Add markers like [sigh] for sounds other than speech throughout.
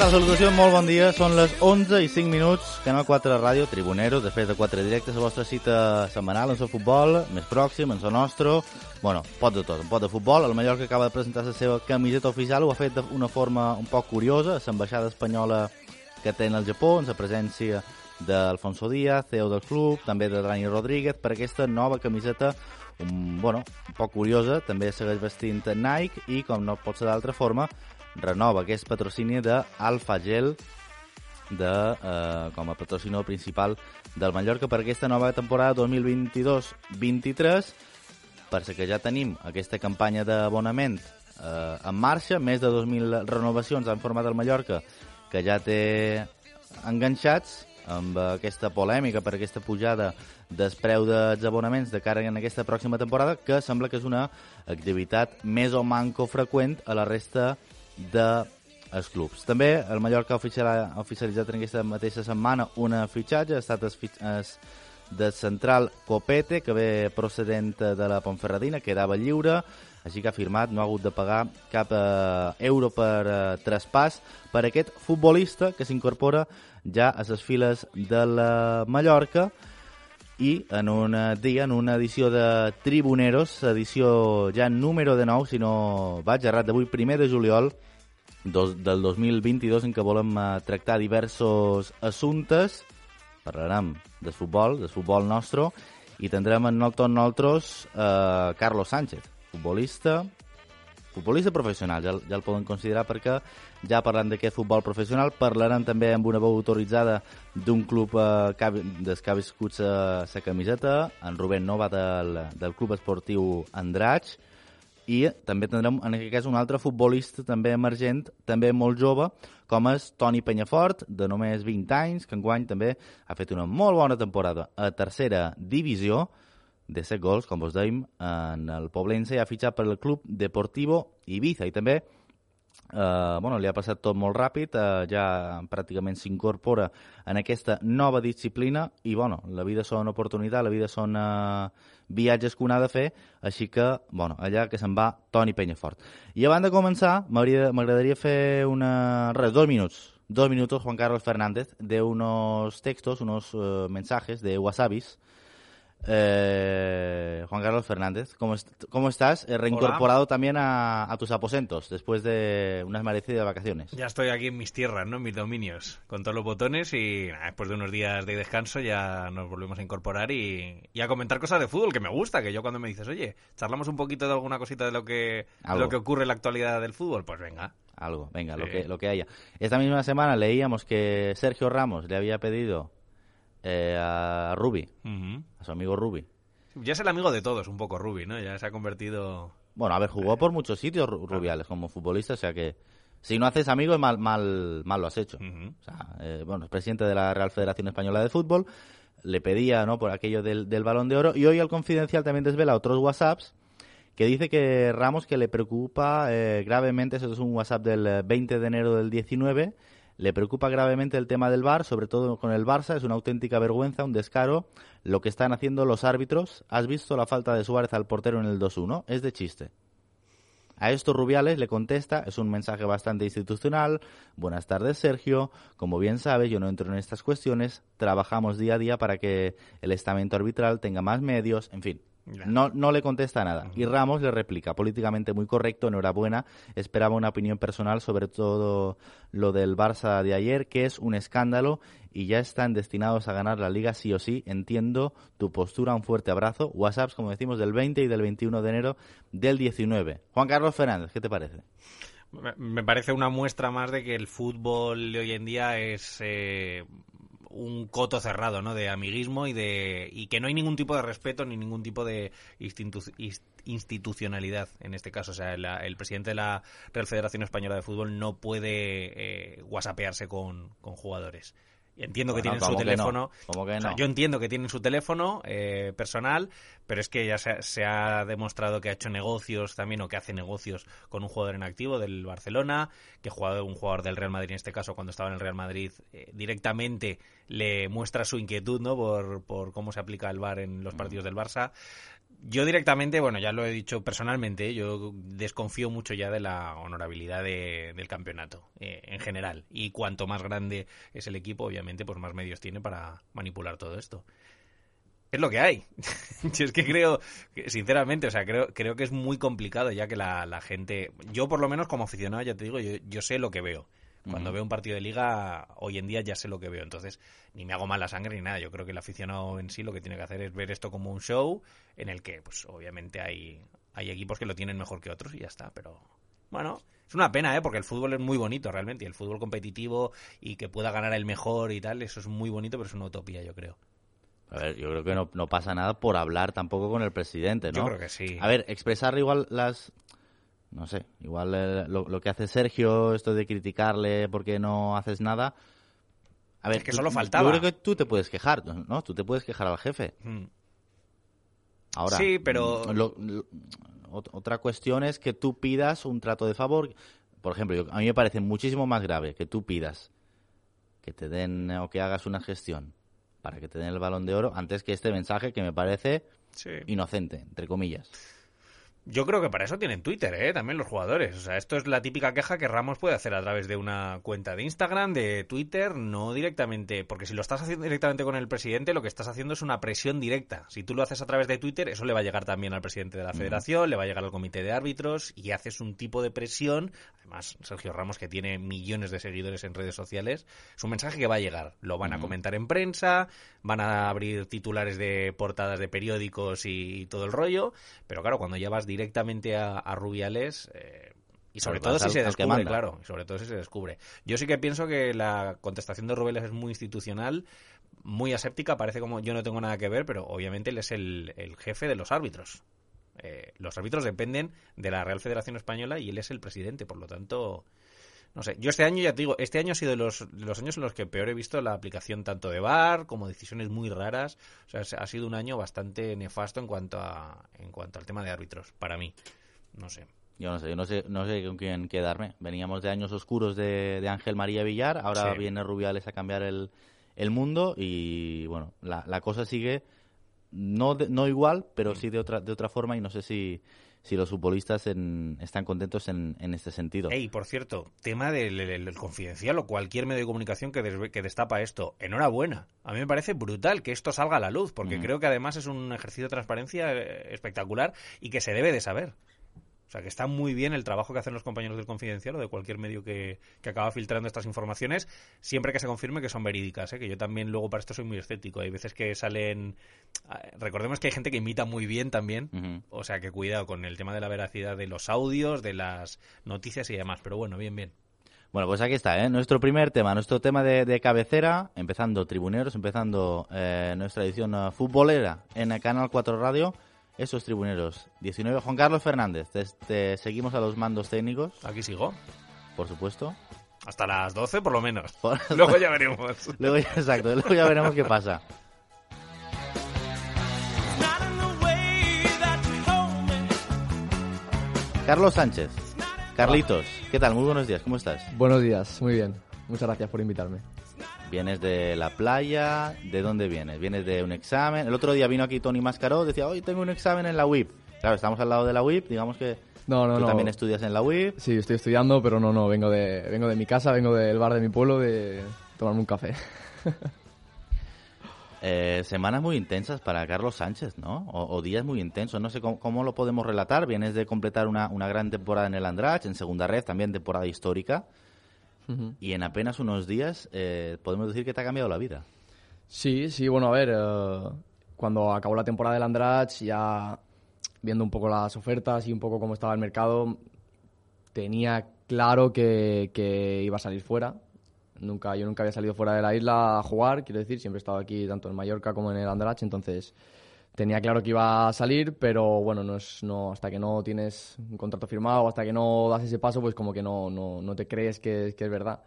tal? Salutació, molt bon dia. Són les 11 i 5 minuts. Canal 4 Ràdio, Tribuneros, després de 4 directes, la vostra cita setmanal en el futbol, més pròxim, en el nostre. Bueno, pot de tot, un pot de futbol. El Mallorca acaba de presentar la seva camiseta oficial, ho ha fet d'una forma un poc curiosa. L'ambaixada espanyola que té en el Japó, en la presència d'Alfonso Díaz, CEO del club, també de Dani Rodríguez, per aquesta nova camiseta un, bueno, un poc curiosa, també segueix vestint Nike i, com no pot ser d'altra forma, renova aquest patrocini d'Alfa Gel de, eh, com a patrocinador principal del Mallorca per aquesta nova temporada 2022-23 per que ja tenim aquesta campanya d'abonament eh, en marxa, més de 2.000 renovacions en format del Mallorca que ja té enganxats amb aquesta polèmica per aquesta pujada del preu dels abonaments de cara en aquesta pròxima temporada, que sembla que és una activitat més o manco freqüent a la resta dels clubs. També el Mallorca ha oficialitzat en aquesta mateixa setmana una fitxatge, ha estat es, de central Copete, que ve procedent de la Ponferradina, quedava lliure, així que ha firmat, no ha hagut de pagar cap eh, euro per eh, traspàs per aquest futbolista que s'incorpora ja a les files de la Mallorca i en un dia, en una edició de Tribuneros, edició ja número de nou, si no vaig errat, d'avui, primer de juliol dos, del 2022, en què volem eh, tractar diversos assumptes, parlarem del futbol, del futbol nostre, i tindrem en tot nosaltres eh, Carlos Sánchez, futbolista, futbolista professional, ja, ja el poden considerar perquè ja parlant d'aquest futbol professional parlarem també amb una veu autoritzada d'un club eh, des que ha viscut la camiseta, en Rubén Nova del, del club esportiu Andratx, i també tindrem en aquest cas un altre futbolista també emergent, també molt jove, com és Toni Penyafort, de només 20 anys, que enguany també ha fet una molt bona temporada a tercera divisió, de 7 gols, com vos dèiem, en el Poblense i ha fitxat per el Club Deportivo Ibiza i també eh, bueno, li ha passat tot molt ràpid, eh, ja pràcticament s'incorpora en aquesta nova disciplina i bueno, la vida són oportunitats, la vida són eh, viatges que un ha de fer, així que, bueno, allà que se'n va Toni Penyafort. I abans de començar, m'agradaria fer una... res, dos minuts, dos minutos Juan Carlos Fernández de unos textos, unos uh, mensajes de WhatsAppis Eh, Juan Carlos Fernández, ¿cómo, est cómo estás? Eh, reincorporado Hola. también a, a, tus aposentos después de unas merecidas vacaciones. Ya estoy aquí en mis tierras, ¿no? en mis dominios, con todos los botones y nah, después de unos días de descanso ya nos volvemos a incorporar y, y, a comentar cosas de fútbol que me gusta, que yo cuando me dices, oye, charlamos un poquito de alguna cosita de lo que, de lo que ocurre en la actualidad del fútbol, pues venga. Algo, venga, sí. lo, que, lo que haya. Esta misma semana leíamos que Sergio Ramos le había pedido eh, a Ruby, uh -huh. a su amigo Ruby. Ya es el amigo de todos, un poco Ruby, ¿no? Ya se ha convertido... Bueno, a ver, jugó por muchos sitios Rubiales como futbolista, o sea que si no haces amigos, mal, mal, mal lo has hecho. Uh -huh. o sea, eh, bueno, es presidente de la Real Federación Española de Fútbol, le pedía, ¿no?, por aquello del, del balón de oro, y hoy el Confidencial también desvela otros WhatsApps que dice que Ramos que le preocupa eh, gravemente, eso es un WhatsApp del 20 de enero del 19, le preocupa gravemente el tema del VAR, sobre todo con el Barça. Es una auténtica vergüenza, un descaro lo que están haciendo los árbitros. ¿Has visto la falta de Suárez al portero en el 2-1? Es de chiste. A esto Rubiales le contesta, es un mensaje bastante institucional. Buenas tardes, Sergio. Como bien sabes, yo no entro en estas cuestiones. Trabajamos día a día para que el estamento arbitral tenga más medios, en fin. No, no le contesta nada. Y Ramos le replica, políticamente muy correcto, enhorabuena, esperaba una opinión personal sobre todo lo del Barça de ayer, que es un escándalo y ya están destinados a ganar la liga sí o sí. Entiendo tu postura, un fuerte abrazo. WhatsApps, como decimos, del 20 y del 21 de enero del 19. Juan Carlos Fernández, ¿qué te parece? Me parece una muestra más de que el fútbol de hoy en día es eh, un coto cerrado, ¿no? De amiguismo y de y que no hay ningún tipo de respeto ni ningún tipo de institu institucionalidad en este caso. O sea, la, el presidente de la Real Federación Española de Fútbol no puede eh, whatsappearse con, con jugadores. Entiendo bueno, que tienen su teléfono. Que no? que no? o sea, yo entiendo que tienen su teléfono eh, personal, pero es que ya se, se, ha demostrado que ha hecho negocios también o que hace negocios con un jugador en activo del Barcelona, que jugado un jugador del Real Madrid en este caso cuando estaba en el Real Madrid eh, directamente le muestra su inquietud, ¿no? Por, por cómo se aplica el VAR en los partidos del Barça Yo directamente, bueno, ya lo he dicho personalmente, yo desconfío mucho ya de la honorabilidad del campeonato eh, en general. Y cuanto más grande es el equipo, obviamente, pues más medios tiene para manipular todo esto. Es lo que hay. [laughs] yo es que creo, sinceramente, o sea, creo, creo que es muy complicado ya que la, gente, yo por lo menos como aficionado, ya te digo, yo sé lo que veo. Cuando veo un partido de liga, hoy en día ya sé lo que veo. Entonces, ni me hago mala sangre ni nada. Yo creo que el aficionado en sí lo que tiene que hacer es ver esto como un show en el que, pues, obviamente hay, hay equipos que lo tienen mejor que otros y ya está. Pero, bueno, es una pena, ¿eh? Porque el fútbol es muy bonito realmente. Y el fútbol competitivo y que pueda ganar el mejor y tal, eso es muy bonito, pero es una utopía, yo creo. A ver, yo creo que no, no pasa nada por hablar tampoco con el presidente, ¿no? Yo creo que sí. A ver, expresar igual las no sé, igual eh, lo, que hace Sergio, esto de criticarle porque no haces nada. A ver, es que solo faltaba. Yo creo que tú te puedes quejar, ¿no? Tú te puedes quejar al jefe. Mm. Ahora, sí, pero otra cuestión es que tú pidas un trato de favor. Por ejemplo, a mí me parece muchísimo más grave que tú pidas que te den o que hagas una gestión para que te den el balón de oro antes que este mensaje que me parece inocente, entre comillas. Yo creo que para eso tienen Twitter, ¿eh? También los jugadores. O sea, esto es la típica queja que Ramos puede hacer a través de una cuenta de Instagram, de Twitter, no directamente. Porque si lo estás haciendo directamente con el presidente, lo que estás haciendo es una presión directa. Si tú lo haces a través de Twitter, eso le va a llegar también al presidente de la federación, le va a llegar al comité de árbitros y haces un tipo de presión. Además, Sergio Ramos, que tiene millones de seguidores en redes sociales, es un mensaje que va a llegar. Lo van a comentar en prensa, van a abrir titulares de portadas de periódicos y todo el rollo. Pero claro, cuando ya vas directamente a, Rubiales. Eh, y sobre todo si se descubre, claro, y sobre todo si se descubre. Yo sí que pienso que la contestación de Rubiales es muy institucional, muy aséptica, parece como yo no tengo nada que ver, pero obviamente él es el, jefe de los árbitros. Eh, los árbitros dependen de la Real Federación Española y él es el presidente, por lo tanto, no sé. Yo este año, ya te digo, este año ha sido de los, los años en los que peor he visto la aplicación tanto de VAR como decisiones muy raras. O sea, ha sido un año bastante nefasto en cuanto a, en cuanto al tema de árbitros, para mí. No sé. Yo no sé, yo no sé, no sé con quién quedarme. Veníamos de años oscuros de, de Ángel María Villar, ahora viene Rubiales a cambiar el, el mundo y bueno, la, la cosa sigue no, no igual, pero sí de otra, de otra forma y no sé si, si los futbolistas están contentos en, en, este sentido. Y por cierto, tema del, confidencial o cualquier medio de comunicación que, que, destapa esto. Enhorabuena. A mí me parece brutal que esto salga a la luz, porque mm. creo que además es un ejercicio de transparencia eh, espectacular y que se debe de saber. O sea, que está muy bien el trabajo que hacen los compañeros del Confidencial o de cualquier medio que, acaba filtrando estas informaciones, siempre que se confirme que son verídicas, ¿eh? que yo también luego para esto soy muy escéptico. Hay veces que salen... Ah, recordemos que hay gente que imita muy bien también, o sea, que cuidado con el tema de la veracidad de los audios, de las noticias y demás, pero bueno, bien, bien. Bueno, pues aquí está, ¿eh? nuestro primer tema, nuestro tema de, cabecera, empezando tribuneros, empezando eh, nuestra edición uh, futbolera en el Canal 4 Radio esos tribuneros. 19, Juan Carlos Fernández. Te, seguimos a los mandos técnicos. Aquí sigo. Por supuesto. Hasta las 12 por lo menos. [laughs] luego ya veremos. [laughs] luego exacto, luego ya veremos qué pasa. Carlos Sánchez. Carlitos, ¿qué tal? Muy buenos días, ¿cómo estás? Buenos días, muy bien. Muchas gracias por invitarme. Vienes de la playa, ¿de dónde vienes? Vienes de un examen. El otro día vino aquí Tony Mascaró, decía, hoy tengo un examen en la UIP. Claro, estamos al lado de la UIP, digamos que no, no, tú no. también estudias en la UIP. Sí, estoy estudiando, pero no, no, vengo de, vengo de mi casa, vengo del bar de mi pueblo de tomarme un café. [laughs] eh, semanas muy intensas para Carlos Sánchez, ¿no? O, días muy intensos. No sé cómo, lo podemos relatar. Vienes de completar una, una gran temporada en el Andrach, en segunda red, también temporada histórica y en apenas unos días eh, podemos decir que te ha cambiado la vida. Sí, sí, bueno, a ver, eh, cuando acabó la temporada del Andrach, ya viendo un poco las ofertas y un poco cómo estaba el mercado, tenía claro que, que iba a salir fuera. Nunca, yo nunca había salido fuera de la isla a jugar, quiero decir, siempre he estado aquí tanto en Mallorca como en el Andrach, entonces tenía claro que iba a salir, pero bueno, no es, no, hasta que no tienes un contrato firmado, hasta que no das ese paso, pues como que no, no, no te crees que, que es verdad.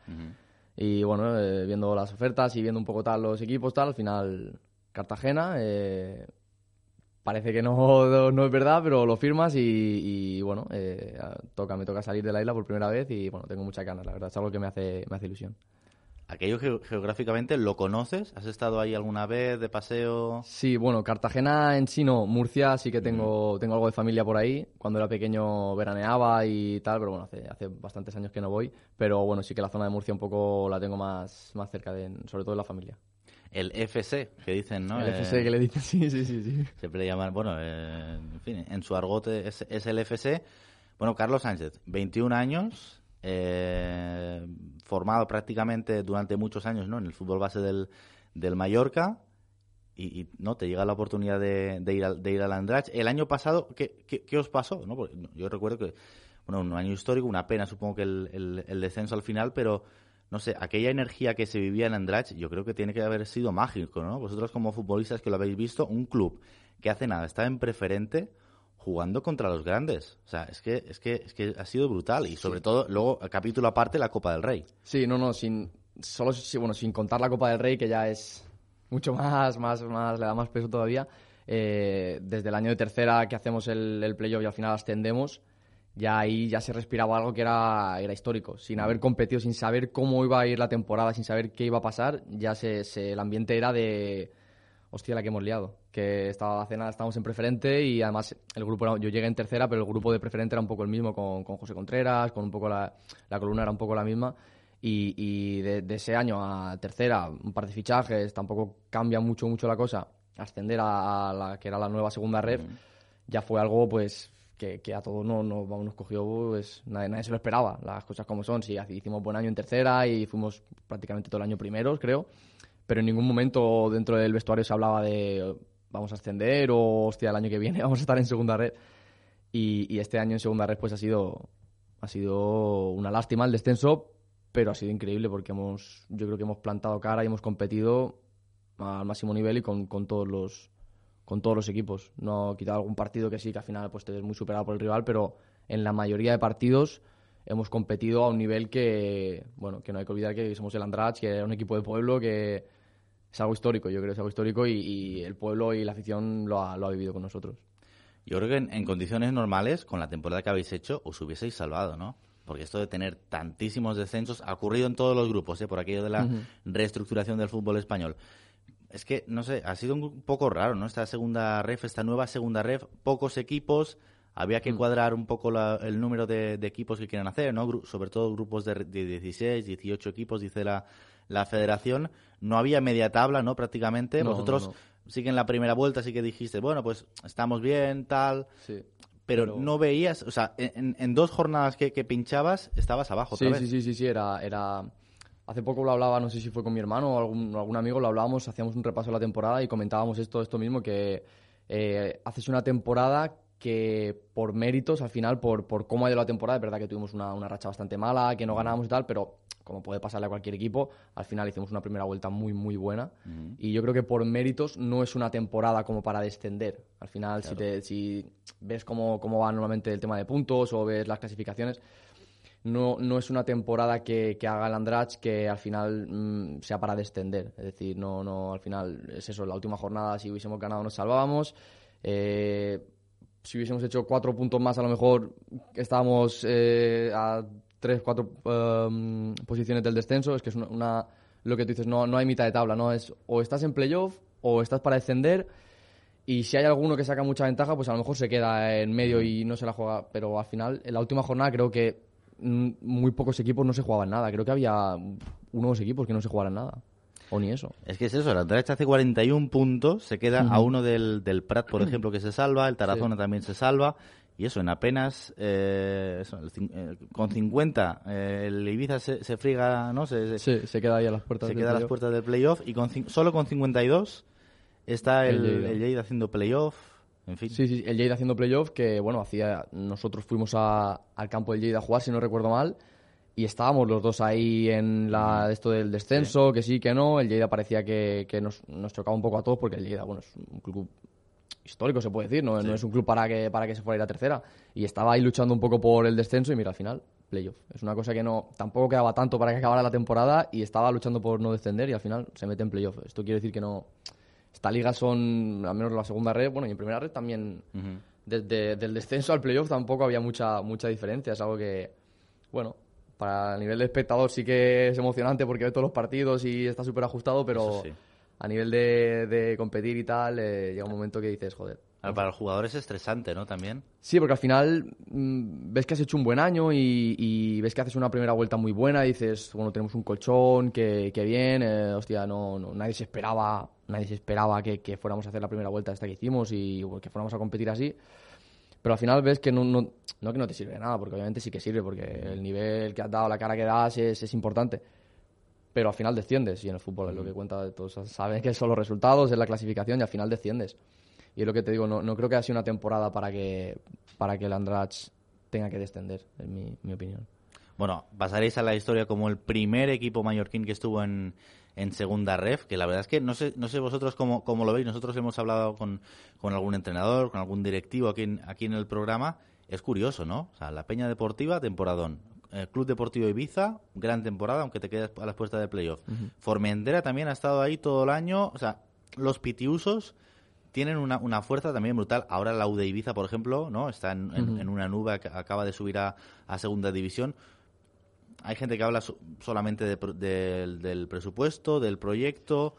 Y bueno, eh, viendo las ofertas y viendo un poco tal los equipos, tal, al final Cartagena, eh, parece que no, no, es verdad, pero lo firmas y, bueno, eh, toca, me toca salir de la isla por primera vez y bueno, tengo mucha ganas, la verdad, es algo que me hace, me hace ilusión. Aquello geográficamente, ¿lo conoces? ¿Has estado ahí alguna vez de paseo? Sí, bueno, Cartagena en sí no. Murcia sí que tengo, tengo algo de familia por ahí. Cuando era pequeño veraneaba y tal, pero bueno, hace, hace bastantes años que no voy. Pero bueno, sí que la zona de Murcia un poco la tengo más, más cerca, de, sobre todo de la familia. El FC, que dicen, ¿no? El FC que le dicen, [laughs] sí, sí, sí. sí. Siempre le llaman, bueno, eh, en fin, en su argot es, es el FC. Bueno, Carlos Sánchez, 21 años, eh, formado prácticamente durante muchos años ¿no? en el fútbol base del, del Mallorca y, no te llega la oportunidad de, ir, al, de ir al Andrach. El año pasado, ¿qué, qué, os pasó? ¿no? yo recuerdo que, bueno, un año histórico, una pena supongo que el, el, descenso al final, pero no sé, aquella energía que se vivía en Andrach, yo creo que tiene que haber sido mágico, ¿no? Vosotros como futbolistas que lo habéis visto, un club que hace nada está en preferente, jugando contra los grandes. O sea, es que, es que, es que ha sido brutal. Y sobre todo, luego, capítulo aparte, la Copa del Rey. Sí, no, no, sin, solo, bueno, sin contar la Copa del Rey, que ya es mucho más, más, más, le da más peso todavía. Eh, desde el año de tercera que hacemos el, el playoff y al final ascendemos, ya ahí ya se respiraba algo que era, era histórico. Sin haber competido, sin saber cómo iba a ir la temporada, sin saber qué iba a pasar, ya se, se el ambiente era de hostia, la que hemos liado. Que estaba hace nada, estábamos en preferente y además el grupo, yo llegué en tercera, pero el grupo de preferente era un poco el mismo con, con José Contreras, con un poco la, la columna era un poco la misma. Y, y de, ese año a tercera, un par de fichajes, tampoco cambia mucho, mucho la cosa. Ascender a, la que era la nueva segunda red, ya fue algo pues que, que, a todos no, no, nos cogió, pues nadie, nadie, se lo esperaba, las cosas como son. Sí, hicimos buen año en tercera y fuimos prácticamente todo el año primeros, creo pero en ningún momento dentro del vestuario se hablaba de vamos a ascender o hostia, el año que viene [laughs] vamos a estar en segunda red. Y, este año en segunda red pues ha sido, ha sido una lástima el descenso, pero ha sido increíble porque hemos, yo creo que hemos plantado cara y hemos competido al máximo nivel y con, con todos los con todos los equipos. No quitado algún partido que sí, que al final pues te ves muy superado por el rival, pero en la mayoría de partidos hemos competido a un nivel que, bueno, que no hay que olvidar que somos el Andrach, que era un equipo de pueblo que es algo histórico, yo creo que es algo histórico y, el pueblo y la afición lo ha, lo ha, vivido con nosotros. Yo creo que en, condiciones normales, con la temporada que habéis hecho, os hubieseis salvado, ¿no? Porque esto de tener tantísimos descensos ha ocurrido en todos los grupos, ¿eh? por aquello de la reestructuración del fútbol español. Es que, no sé, ha sido un poco raro, ¿no? Esta segunda ref, esta nueva segunda ref, pocos equipos, había que mm. cuadrar un poco el número de, equipos que quieren hacer, ¿no? sobre todo grupos de, de 16, 18 equipos, dice la, la federación. No había media tabla, ¿no? Prácticamente. Vosotros sí que en la primera vuelta sí que dijiste, bueno, pues estamos bien, tal. Sí. Pero, no veías, o sea, en, dos jornadas que, pinchabas, estabas abajo. Sí, sí, sí, sí, sí, era, era... Hace poco lo hablaba, no sé si fue con mi hermano o algún, algún amigo, lo hablábamos, hacíamos un repaso de la temporada y comentábamos esto, esto mismo, que eh, haces una temporada que por méritos, al final, por, por cómo ha ido la temporada, es verdad que tuvimos una, una racha bastante mala, que no ganábamos y tal, pero como puede pasarle a cualquier equipo, al final hicimos una primera vuelta muy, muy buena. Y yo creo que por méritos no es una temporada como para descender. Al final, si, te, si ves cómo, cómo va normalmente el tema de puntos o ves las clasificaciones, no, no es una temporada que, que haga el Andrach que al final mm, sea para descender. Es decir, no, no, al final es eso, la última jornada si hubiésemos ganado nos salvábamos. Eh, si hubiésemos hecho cuatro puntos más, a lo mejor estábamos eh, a tres, cuatro em, posiciones del descenso. Es que es una, lo que tú dices, no, no hay mitad de tabla, ¿no? Es o estás en playoff o estás para descender. Y si hay alguno que saca mucha ventaja, pues a lo mejor se queda en medio y no se la juega. Pero al final, en la última jornada, creo que muy pocos equipos no se jugaban nada. Creo que había unos equipos que no se jugaran nada. O ni eso. Es que es eso, la derecha hace 41 puntos, se queda a uno del, del Prat, por [clears throat] ejemplo, que se salva, el Tarazona también se salva, y eso, en apenas, eh, eh, con 50, eh, el Ibiza se, se friga, ¿no? Se, sí, se queda ahí a las puertas se queda a las puertas del playoff, y con, solo con 52 está el, el Lleida, haciendo playoff. En fin. Sí, sí, el Lleida haciendo playoff, que bueno, hacía nosotros fuimos a, al campo del Lleida a jugar, si no recuerdo mal, y estábamos los dos ahí en la, esto del descenso, que sí, que no. El Lleida parecía que, que nos, nos, chocaba un poco a todos porque el Lleida, bueno, es un club histórico, se puede decir, no, no es un club para que, para que se fuera a ir a tercera. Y estaba ahí luchando un poco por el descenso y mira, al final, playoff. Es una cosa que no tampoco quedaba tanto para que acabara la temporada y estaba luchando por no descender y al final se mete en playoff. Esto quiere decir que no... Esta liga son, al menos la segunda red, bueno, y en primera red también, desde del descenso al playoff tampoco había mucha, mucha diferencia. Es algo que, bueno, para el nivel de espectador sí que es emocionante porque ve todos los partidos y está súper ajustado, pero sí. a nivel de, de competir y tal, eh, llega un momento que dices, joder. Ahora, Para el jugador es estresante, ¿no? También. Sí, porque al final mm, ves que has hecho un buen año y, y ves que haces una primera vuelta muy buena y dices, bueno, tenemos un colchón, que, que bien, eh, hostia, no, no- nadie se esperaba, nadie se esperaba que, que fuéramos a hacer la primera vuelta esta que hicimos y que fuéramos a competir así. Pero al final ves que no, no, no que no te sirve de nada, porque obviamente sí que sirve, porque el nivel que has dado, la cara que das es, es importante. Pero al final desciendes y en el fútbol es lo que cuenta, todos saben que son los resultados, es la clasificación y al final desciendes. Y es lo que te digo, no, no creo que haya sido una temporada para que, para que el Andrach tenga que descender, en mi, mi opinión. Bueno, pasaréis a la historia como el primer equipo mallorquín que estuvo en, en segunda ref, que la verdad es que no sé, no sé vosotros cómo, cómo lo veis. Nosotros hemos hablado con, con algún entrenador, con algún directivo aquí en, aquí en el programa. Es curioso, ¿no? O sea, la Peña Deportiva, temporadón. Eh, Club Deportivo Ibiza, gran temporada, aunque te quedas a las puertas de playoff. Formentera también ha estado ahí todo el año. O sea, los pitiusos tienen una, una fuerza también brutal. Ahora la U de Ibiza, por ejemplo, ¿no? Está en, en- en una nube, ac- acaba de subir a, a segunda división. Hay gente que habla so- solamente de pro- del- del presupuesto, del proyecto.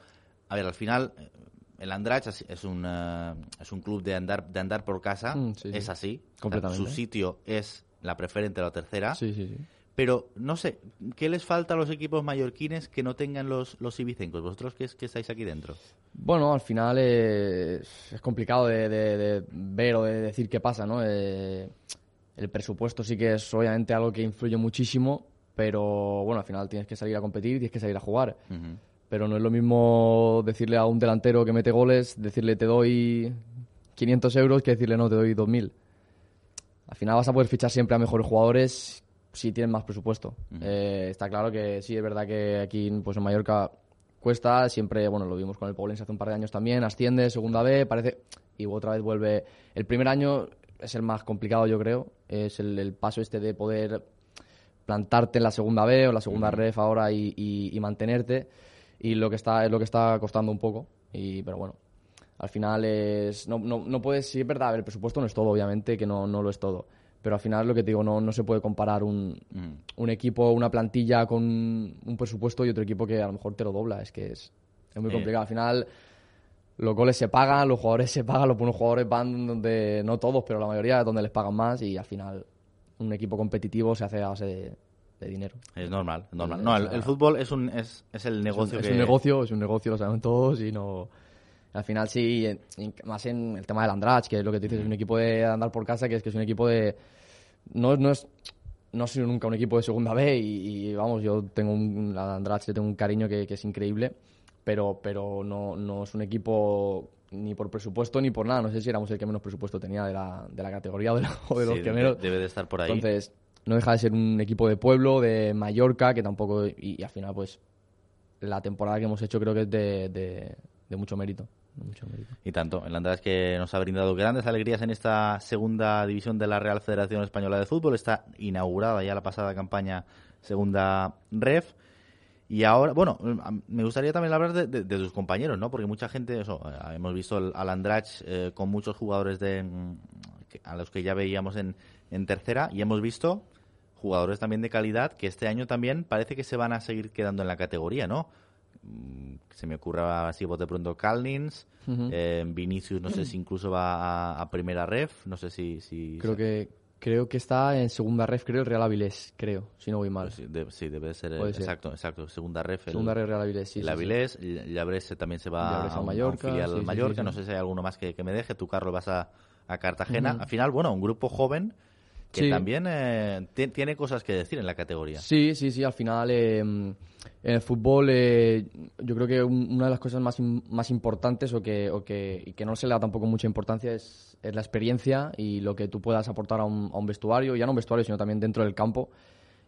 A ver, al final, eh, el Andrach es- un, eh, es un club de andar, de andar por casa. Mm, sí. Es así. Completamente. su sitio es la preferente o la tercera. Sí, sí, sí. Pero, no sé, ¿qué les falta a los equipos mallorquines que no tengan los, los ibicencos? Vosotros que, es- que estáis aquí dentro. Bueno, al final eh, es complicado de, de- de ver o de decir qué pasa, ¿no? Eh, el presupuesto sí que es obviamente algo que influye muchísimo, pero bueno, al final tienes que salir a competir, tienes que salir a jugar. Pero no es lo mismo decirle a un delantero que mete goles, decirle te doy 500 euros que decirle no, te doy 2.000. Al final vas a poder fichar siempre a mejores jugadores si tienes más presupuesto. Eh, está claro que sí, es verdad que aquí pues en Mallorca cuesta, siempre, bueno, lo vimos con el Poblense hace un par de años también, asciende, segunda B, parece, y otra vez vuelve. El primer año es el más complicado, yo creo, es el, el paso este de poder plantarte en la segunda B o la segunda ref ahora y, y- y mantenerte y lo que está es lo que está costando un poco y pero bueno al final es no, no, no puedes sí es verdad a ver, el presupuesto no es todo obviamente que no, no lo es todo pero al final lo que te digo no, no se puede comparar un, un equipo una plantilla con un presupuesto y otro equipo que a lo mejor te lo dobla es que es, es muy Eh. complicado. Al final los goles se pagan, los jugadores se pagan, los buenos jugadores van donde, no todos, pero la mayoría es donde les pagan más y al final un equipo competitivo se hace a base de, de dinero. Es normal, es normal. Eh, No, el, fútbol es, un, es, es el Es un, negocio es un negocio, es un negocio, lo saben todos y no... Al final sí, en- en- más en el tema del Andrach, que es lo que te dices, es un equipo de andar por casa, que es que es un equipo de... No, no es... No ha sido nunca un equipo de segunda B y, y, vamos, yo tengo un... A Andrach le tengo un cariño que, que es increíble, pero, pero no, no es un equipo ni por presupuesto ni por nada. No sé si éramos el que menos presupuesto tenía de la, de la categoría o de, la- o de los que de- menos. debe de estar por ahí. Entonces, no deja de ser un equipo de pueblo, de Mallorca, que tampoco. Y, y al final, pues, la temporada que hemos hecho creo que es de, de- de mucho mérito. mucho. Y tanto, el András que nos ha brindado grandes alegrías en esta segunda división de la Real Federación Española de Fútbol. Está inaugurada ya la pasada campaña segunda ref. Y ahora, bueno, me gustaría también hablar de, de- de tus compañeros, ¿no? Porque mucha gente, eso, eh, hemos visto al Andrach eh, con muchos jugadores de, mm, a los que ya veíamos en, en tercera y hemos visto jugadores también de calidad que este año también parece que se van a seguir quedando en la categoría, ¿no? Mm, Se me ocurre así bote pronto Calnins, eh, Vinicius no sé si incluso va a, a primera ref, no sé si... si Creo que creo que está en segunda ref, creo, el Real Avilés, creo, si no voy mal. Pues sí, de- sí, debe de ser, exacto, exacto, segunda ref. el- segunda ref Real Avilés, sí. el. Avilés, Llabrés también se va a, a un, a un Mallorca, filial sí, Mallorca, no sé si hay alguno más que, que me deje, tú Carlos vas a, a Cartagena. Al final, bueno, un grupo joven que Sí. también eh, ti- tiene cosas que decir en la categoría. Sí, sí, sí, al final eh, en el fútbol eh, yo creo que un- una de las cosas más, más importantes o que, o que, y que no se le da tampoco mucha importancia es, es la experiencia y lo que tú puedas aportar a un, a un vestuario, ya no un vestuario, sino también dentro del campo.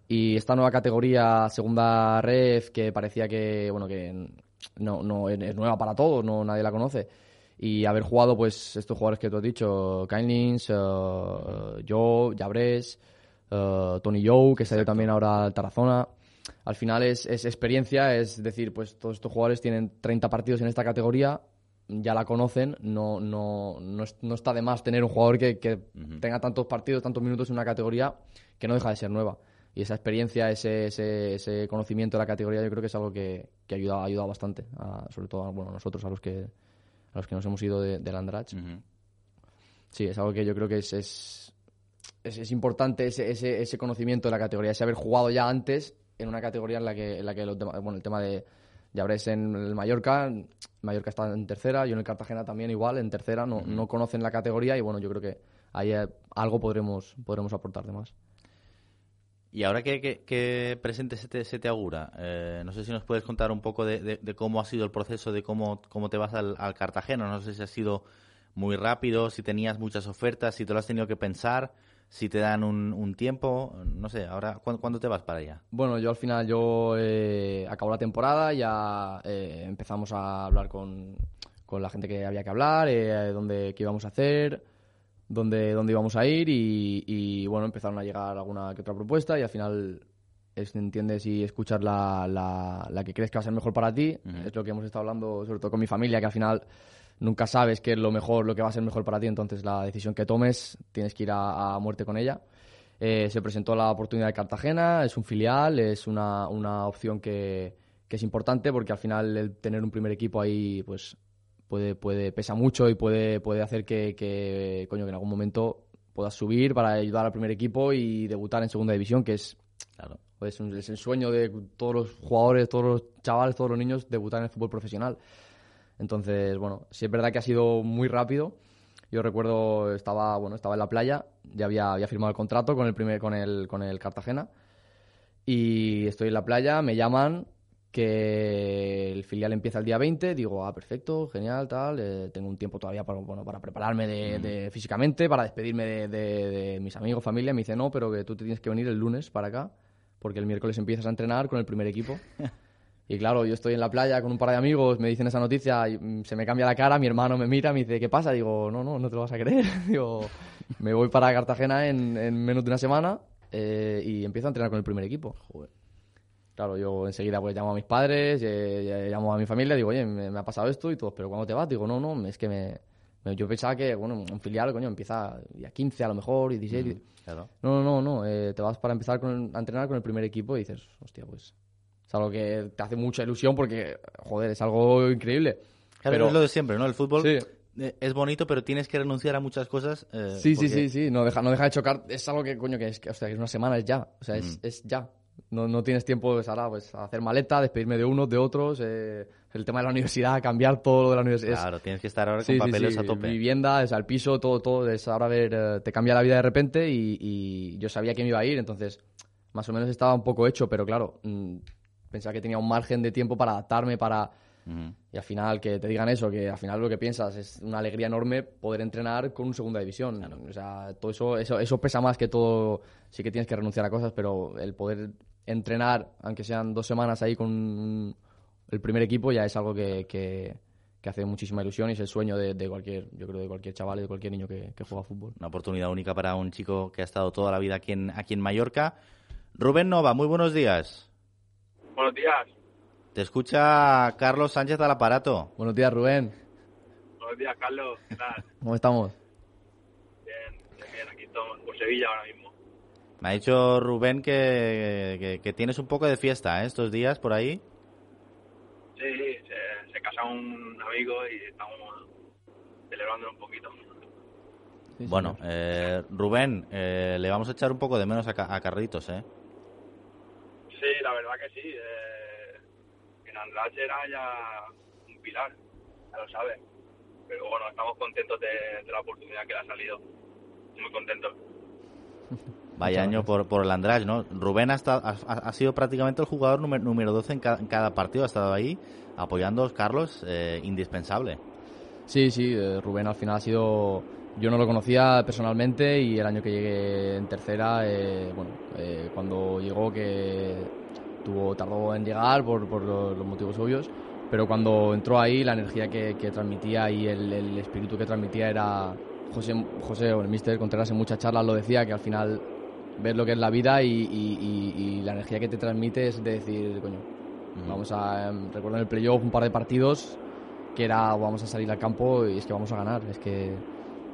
Y esta nueva categoría, segunda ref, que parecía que, bueno, que no, no es nueva para todos, no nadie la conoce. Y haber jugado, pues, estos jugadores que tú has dicho, Kainlins, uh, Joe, Llabrés, eh, Tony Joe, que salió también ahora al Tarazona. Al final es, es experiencia, es decir, pues todos estos jugadores tienen 30 partidos en esta categoría, ya la conocen, no, no, no, es- no está de más tener un jugador que, que tenga tantos partidos, tantos minutos en una categoría que no deja de ser nueva. y esa experiencia, ese, ese, ese, conocimiento de la categoría, yo creo que es algo que, que ha, ayudado, ha ayudado bastante, sobre todo bueno, nosotros, a los que, a los que nos hemos ido de, del Andrach. Sí, es algo que yo creo que es, es, es, importante ese, ese, ese, conocimiento de la categoría, ese haber jugado ya antes en una categoría en la que, en la que los bueno, el tema de ya habréis en el Mallorca, Mallorca está en tercera, yo en el Cartagena también igual, en tercera, no, no conocen la categoría y bueno, yo creo que ahí eh, algo podremos, podremos aportar de más. Y ahora que, presente se te, se te augura, eh, no sé si nos puedes contar un poco de, cómo ha sido el proceso, de cómo, cómo te vas al, Cartagena. No sé si ha sido muy rápido, si tenías muchas ofertas, si te lo has tenido que pensar, si te dan un, tiempo. No sé, ahora, ¿cuándo, te vas para allá? Bueno, yo al final, yo eh, acabo la temporada, ya eh, empezamos a hablar con, con, la gente que había que hablar, eh, dónde, qué íbamos a hacer dónde, dónde íbamos a ir y, bueno, empezaron a llegar alguna que otra propuesta y al final es, entiendes y escuchar la, la, que crees que va a ser mejor para ti. Es lo que hemos estado hablando, sobre todo con mi familia, que al final nunca sabes qué es lo mejor, lo que va a ser mejor para ti, entonces la decisión que tomes tienes que ir a, muerte con ella. Eh, se presentó la oportunidad de Cartagena, es un filial, es una, una opción que, que, es importante porque al final el tener un primer equipo ahí pues puede, puede, pesa mucho y puede, puede hacer que, que, coño, que en algún momento puedas subir para ayudar al primer equipo y debutar en segunda división, que es, claro, pues es el sueño de todos los jugadores, todos los chavales, todos los niños, debutar en el fútbol profesional. Entonces, bueno, sí es verdad que ha sido muy rápido. Yo recuerdo, estaba, bueno, estaba en la playa, ya había, había firmado el contrato con el, primer, con, el, con el Cartagena. Y estoy en la playa, me llaman que el filial empieza el día 20, digo, ah, perfecto, genial, tal, eh, tengo un tiempo todavía para, bueno, para prepararme de, físicamente, para despedirme de, mis amigos, familia, me dice, no, pero que tú te tienes que venir el lunes para acá, porque el miércoles empiezas a entrenar con el primer equipo. [laughs] y claro, yo estoy en la playa con un par de amigos, me dicen esa noticia, mm, se me cambia la cara, mi hermano me mira, me dice, ¿qué pasa? Digo, no, no, no te lo vas a creer. [laughs] digo, me voy para Cartagena en, menos de una semana eh, y empiezo a entrenar con el primer equipo. Joder. Claro, yo enseguida pues llamo a mis padres, eh, llamo a mi familia, digo, oye, me, ha pasado esto y todo, pero ¿cuándo te vas? Digo, no, no, es que me, yo pensaba que, bueno, un filial, coño, empieza a 15 a lo mejor, y 16. claro. No, no, no, no eh, te vas para empezar con a entrenar con el primer equipo y dices, hostia, pues es algo que te hace mucha ilusión porque, joder, es algo increíble. Claro, pero es lo de siempre, ¿no? El fútbol eh, es bonito, pero tienes que renunciar a muchas cosas. sí, sí, sí, sí, no deja, no deja de chocar. Es algo que, coño, que es, que, o sea, que es una semana, es ya. O sea, es, es ya. No, no tienes tiempo pues, ahora, pues, a hacer maleta, despedirme de unos, de otros, eh, el tema de la universidad, [laughs] cambiar todo lo de la universidad. Claro, tienes que estar ahora con papeles a tope. Vivienda, es al piso, todo, todo, es ahora ver, eh, te cambia la vida de repente y, yo sabía que me iba a ir, entonces más o menos estaba un poco hecho, pero claro, mm, pensaba que tenía un margen de tiempo para adaptarme, para... Y al final, que te digan eso, que al final lo que piensas es una alegría enorme poder entrenar con un segunda división. O sea, todo eso, eso, eso pesa más que todo. Sí que tienes que renunciar a cosas, pero el poder entrenar, aunque sean dos semanas ahí con el primer equipo, ya es algo que, que, hace muchísima ilusión y es el sueño de, cualquier, yo creo, de cualquier chaval y de cualquier niño que, juega fútbol. Una oportunidad única para un chico que ha estado toda la vida aquí en, aquí en Mallorca. Rubén Nova, muy buenos días. Buenos días. Te escucha Carlos Sánchez al aparato. Buenos días, Rubén. Buenos días, Carlos. ¿Qué tal? [laughs] ¿Cómo estamos? Bien, bien, aquí estamos por Sevilla ahora mismo. Me ha dicho Rubén que, que, tienes un poco de fiesta ¿eh? estos días por ahí. Sí, se, se casa un amigo y estamos celebrando un poquito. bueno, eh, Rubén, eh, le vamos a echar un poco de menos a, a Carlitos, ¿eh? Sí, la verdad que sí. Eh, en Andrade era ya un pilar, ya lo sabes. Pero bueno, estamos contentos de, de la oportunidad que le ha salido. Muy contentos. Vaya año por, por el András, ¿no? Rubén ha, ha, sido prácticamente el jugador número, número 12 en cada, partido, ha estado ahí apoyando a Carlos, eh, indispensable. Sí, sí, eh, Rubén al final ha sido... Yo no lo conocía personalmente y el año que llegué en tercera, eh, bueno, cuando llegó que tuvo tardó en llegar por, por los, motivos obvios, pero cuando entró ahí la energía que, transmitía y el, el, espíritu que transmitía era José, José o el Mister Contreras en muchas charlas lo decía que al final ver lo que es la vida y, la energía que te transmite es de decir, coño, vamos a... Em, recuerdo en el playoff un par de partidos que era vamos a salir al campo y es que vamos a ganar. Es que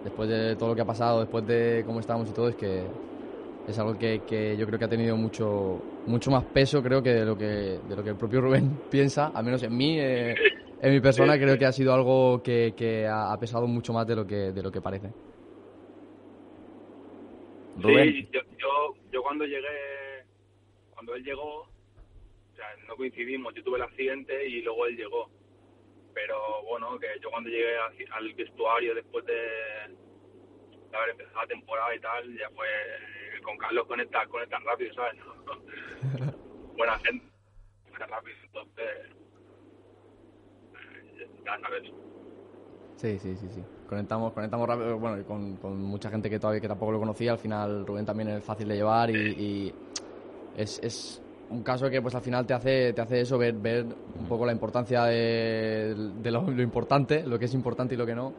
después de todo lo que ha pasado, después de cómo estamos y todo, es que es algo que, que, yo creo que ha tenido mucho mucho más peso creo que de lo que de lo que el propio Rubén [laughs] piensa al menos en mí eh, en mi persona creo que ha sido algo que, que ha pesado mucho más de lo que de lo que parece Rubén. sí yo, yo, yo cuando llegué cuando él llegó o sea no coincidimos yo tuve el accidente y luego él llegó pero bueno que yo cuando llegué al vestuario después de de haber empezado la temporada y tal, ya fue con Carlos conectar, conectar rápido, ¿sabes? [laughs] Buena gente, conectar rápido, entonces eh, ya sabes. Sí, sí, sí, sí. Conectamos, conectamos rápido, bueno, y con, con, mucha gente que todavía que tampoco lo conocía, al final Rubén también es fácil de llevar y, y es, es un caso que pues al final te hace, te hace eso, ver, ver un poco la importancia de, de lo, lo, importante, lo que es importante y lo que no.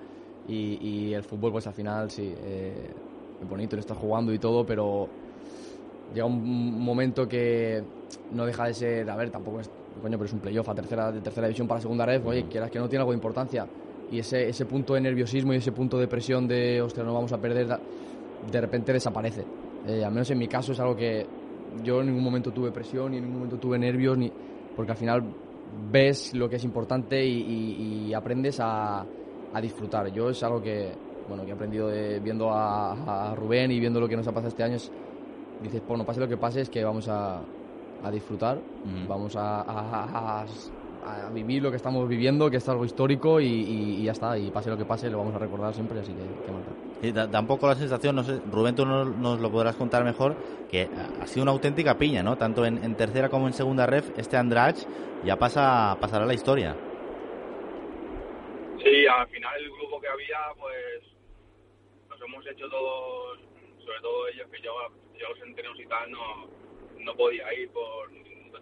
Y, y el fútbol pues al final sí, eh, es bonito, lo está jugando y todo, pero llega un momento que no deja de ser, a ver, tampoco es, coño, pero es un playoff a tercera, de tercera división para segunda red, oye, quieras que no tiene algo de importancia. Y ese, ese punto de nerviosismo y ese punto de presión de, hostia, no vamos a perder, de repente desaparece. Eh, al menos en mi caso es algo que yo en ningún momento tuve presión, ni en ningún momento tuve nervios, ni porque al final ves lo que es importante y, y, y aprendes a, a, disfrutar. Yo es algo que, bueno, que he aprendido de, viendo a, a, Rubén y viendo lo que nos ha pasado este año. Es, dices, pues no pase lo que pase, es que vamos a, a disfrutar, mm. vamos a, a, vivir lo que estamos viviendo, que es algo histórico y, y, y, ya está. Y pase lo que pase, lo vamos a recordar siempre, así que qué mal. Sí, da, da, un poco la sensación, no sé, Rubén, tú nos, nos, lo podrás contar mejor, que ha sido una auténtica piña, ¿no? Tanto en, en tercera como en segunda ref, este Andrach ya pasa pasará la historia. Sí, al final el grupo que había, pues nos hemos hecho todos, sobre todo ellos, que yo, yo los entrenos y tal, no, no podía ir por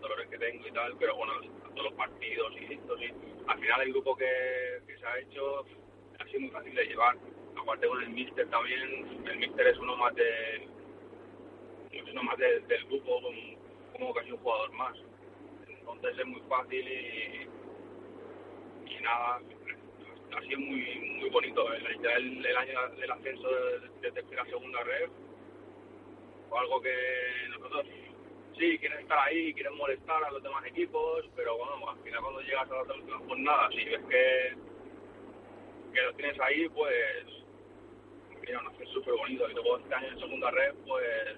dolores que tengo y tal, pero bueno, todos los partidos y esto, sí. Al final el grupo que, se ha hecho ha sido muy fácil de llevar aparte con el Mister también, el Mister es uno más es uno más de, del grupo, como, casi un jugador más. Entonces es muy fácil y, nada, ha sido muy muy bonito. El, el, año del ascenso de, de tercera a segunda red fue algo que nosotros sí quieren estar ahí, quieren molestar a los demás equipos, pero bueno, al final cuando llegas a la última jornada, si ves que, que lo tienes ahí, pues mira, un ascenso súper bonito. Y luego este año en segunda red, pues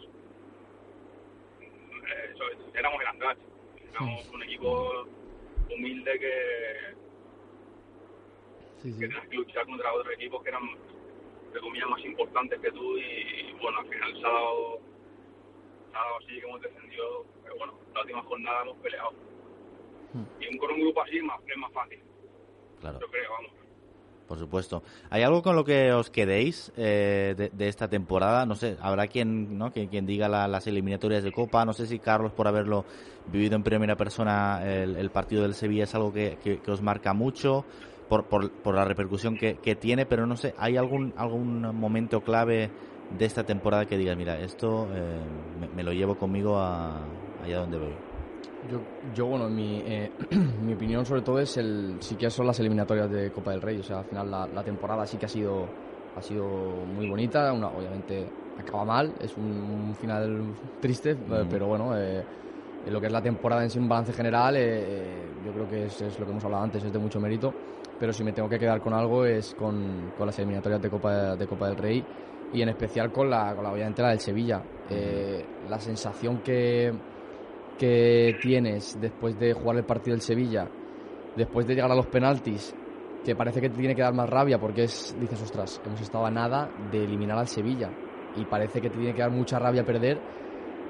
eh, eso, éramos el Andrach. Éramos un equipo humilde que, sí, sí. que tenías que luchar contra otros equipos que eran, de comillas, más importantes que tú. Y, y bueno, al final se ha dado, dado así que hemos defendido. Pero bueno, la última jornada hemos peleado. Hmm. Y con un grupo así más, es más fácil. Claro. Yo creo, vamos por supuesto. ¿Hay algo con lo que os quedéis eh, de, de, esta temporada? No sé, habrá quien, ¿no? quien, quien diga la, las eliminatorias de Copa. No sé si Carlos, por haberlo vivido en primera persona, el, el partido del Sevilla es algo que, que, que os marca mucho por, por, por la repercusión que, que, tiene, pero no sé, ¿hay algún, algún momento clave de esta temporada que digas, mira, esto eh, me, me, lo llevo conmigo a, allá donde voy? Yo, yo bueno, mi, eh, [clears throat] mi opinión sobre todo es el sí que son las eliminatorias de Copa del Rey. O sea, al final la, la temporada sí que ha sido, ha sido muy bonita. Una, obviamente acaba mal, es un, un final triste, mm. pero bueno, eh, lo que es la temporada en sí, un balance general, eh, yo creo que es, es, lo que hemos hablado antes, es de mucho mérito. Pero si me tengo que quedar con algo es con, con las eliminatorias de Copa, de Copa del Rey y en especial con la, con la obviamente la del Sevilla. la sensación que que tienes después de jugar el partido del Sevilla, después de llegar a los penaltis, que parece que te tiene que dar más rabia porque es, dices, ostras, hemos estado a nada de eliminar al Sevilla y parece que te tiene que dar mucha rabia perder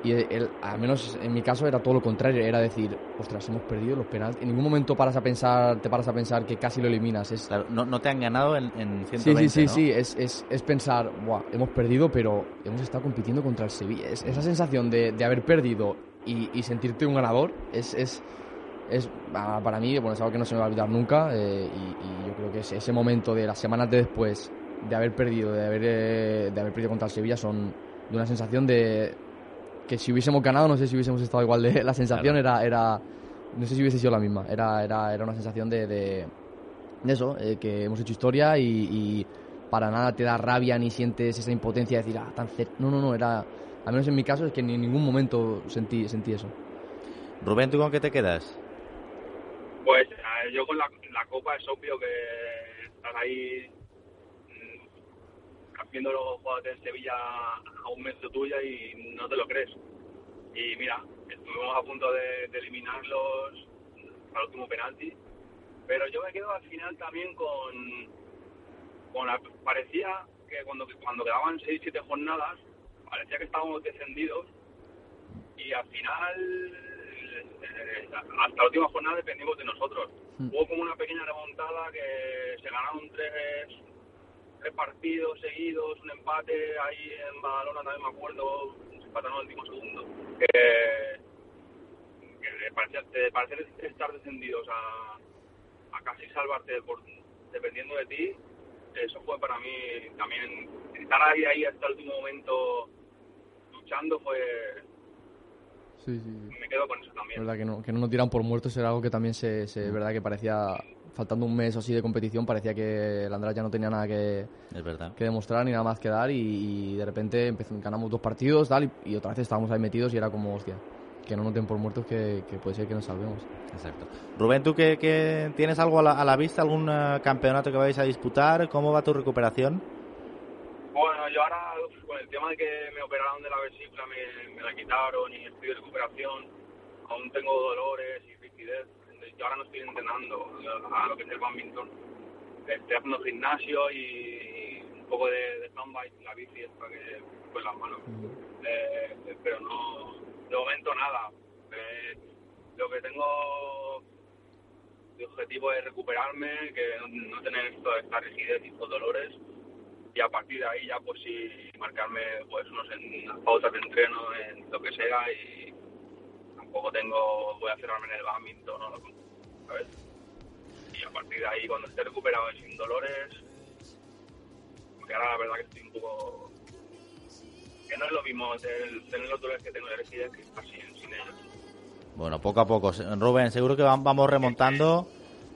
y el, al menos en mi caso era todo lo contrario, era decir, ostras, hemos perdido los penaltis. En ningún momento paras a pensar, te paras a pensar que casi lo eliminas. Es... Claro, no, no, te han ganado en, en 120, Sí, sí, sí, ¿no? sí, es, es, es pensar, Buah, hemos perdido, pero hemos estado compitiendo contra el Sevilla. Es, esa sensación de, de haber perdido y, y, sentirte un ganador es, es, es para mí bueno, es algo que no se me va a olvidar nunca eh, y, y, yo creo que ese, ese, momento de las semanas de después de haber perdido, de haber, eh, de haber perdido contra el Sevilla son de una sensación de que si hubiésemos ganado no sé si hubiésemos estado igual de [laughs] la sensación claro. era, era no sé si hubiese sido la misma era, era, era una sensación de, de, de eso, eh, que hemos hecho historia y, y para nada te da rabia ni sientes esa impotencia de decir, ah, tan cerca. No, no, no, era al menos en mi caso, es que en ningún momento sentí, sentí eso. Rubén, ¿tú con qué te quedas? Pues yo con la, la Copa es obvio que estar ahí mm, viendo los jugadores de Sevilla a un metro tuya y no te lo crees. Y mira, estuvimos a punto de, de eliminarlos al último penalti, pero yo me quedo al final también con, con la, parecía que cuando, cuando quedaban 6-7 jornadas, parecía que estábamos descendidos y al final eh, hasta la última jornada dependimos de nosotros. Hubo como una pequeña remontada que se ganaron tres, tres partidos seguidos, un empate ahí en Badalona, también me acuerdo, se empataron el último segundo. Que, que parecía, de parecer estar descendidos a, a casi salvarte por, dependiendo de ti, eso fue para mí también estar ahí, ahí hasta el último momento luchando fue Sí, sí, sí. me quedo con eso también. verdad que no, que no nos tiran por muertos era algo que también se, se verdad que parecía faltando un mes o así de competición parecía que el András ya no tenía nada que, Es verdad. que demostrar ni nada más que dar y, y de repente empezó- ganamos dos partidos tal y, y otra vez estábamos ahí metidos y era como hostia que no nos den por muertos que, que puede ser que nos salvemos Exacto. Rubén, ¿tú qué, qué- tienes algo a la, a la vista, algún eh, campeonato que vais a disputar? ¿Cómo va tu recuperación? Bueno, yo ahora con el tema de que me operaron de la vesícula, me, me la quitaron y estoy de recuperación, aún tengo dolores y rigidez. Yo ahora no estoy entrenando a lo que es el badminton. Estoy haciendo gimnasio y un poco de, de stand-by, la bici esta que con las manos. Eh, pero no, de momento nada. Eh, lo que tengo de objetivo es recuperarme, que no, no tener toda esta rigidez y estos dolores y a partir de ahí ya pues sí marcarme pues unos en unas pautas de entreno en lo que sea y tampoco tengo voy a cerrarme en el badminton o ¿sabes? y a partir de ahí cuando esté recuperado y sin dolores porque ahora la verdad que estoy un poco que no es lo mismo tener, tener los dolores que tengo de rigidez que estar sin, sin ellos Bueno, poco a poco. Rubén, seguro que vam- vamos remontando.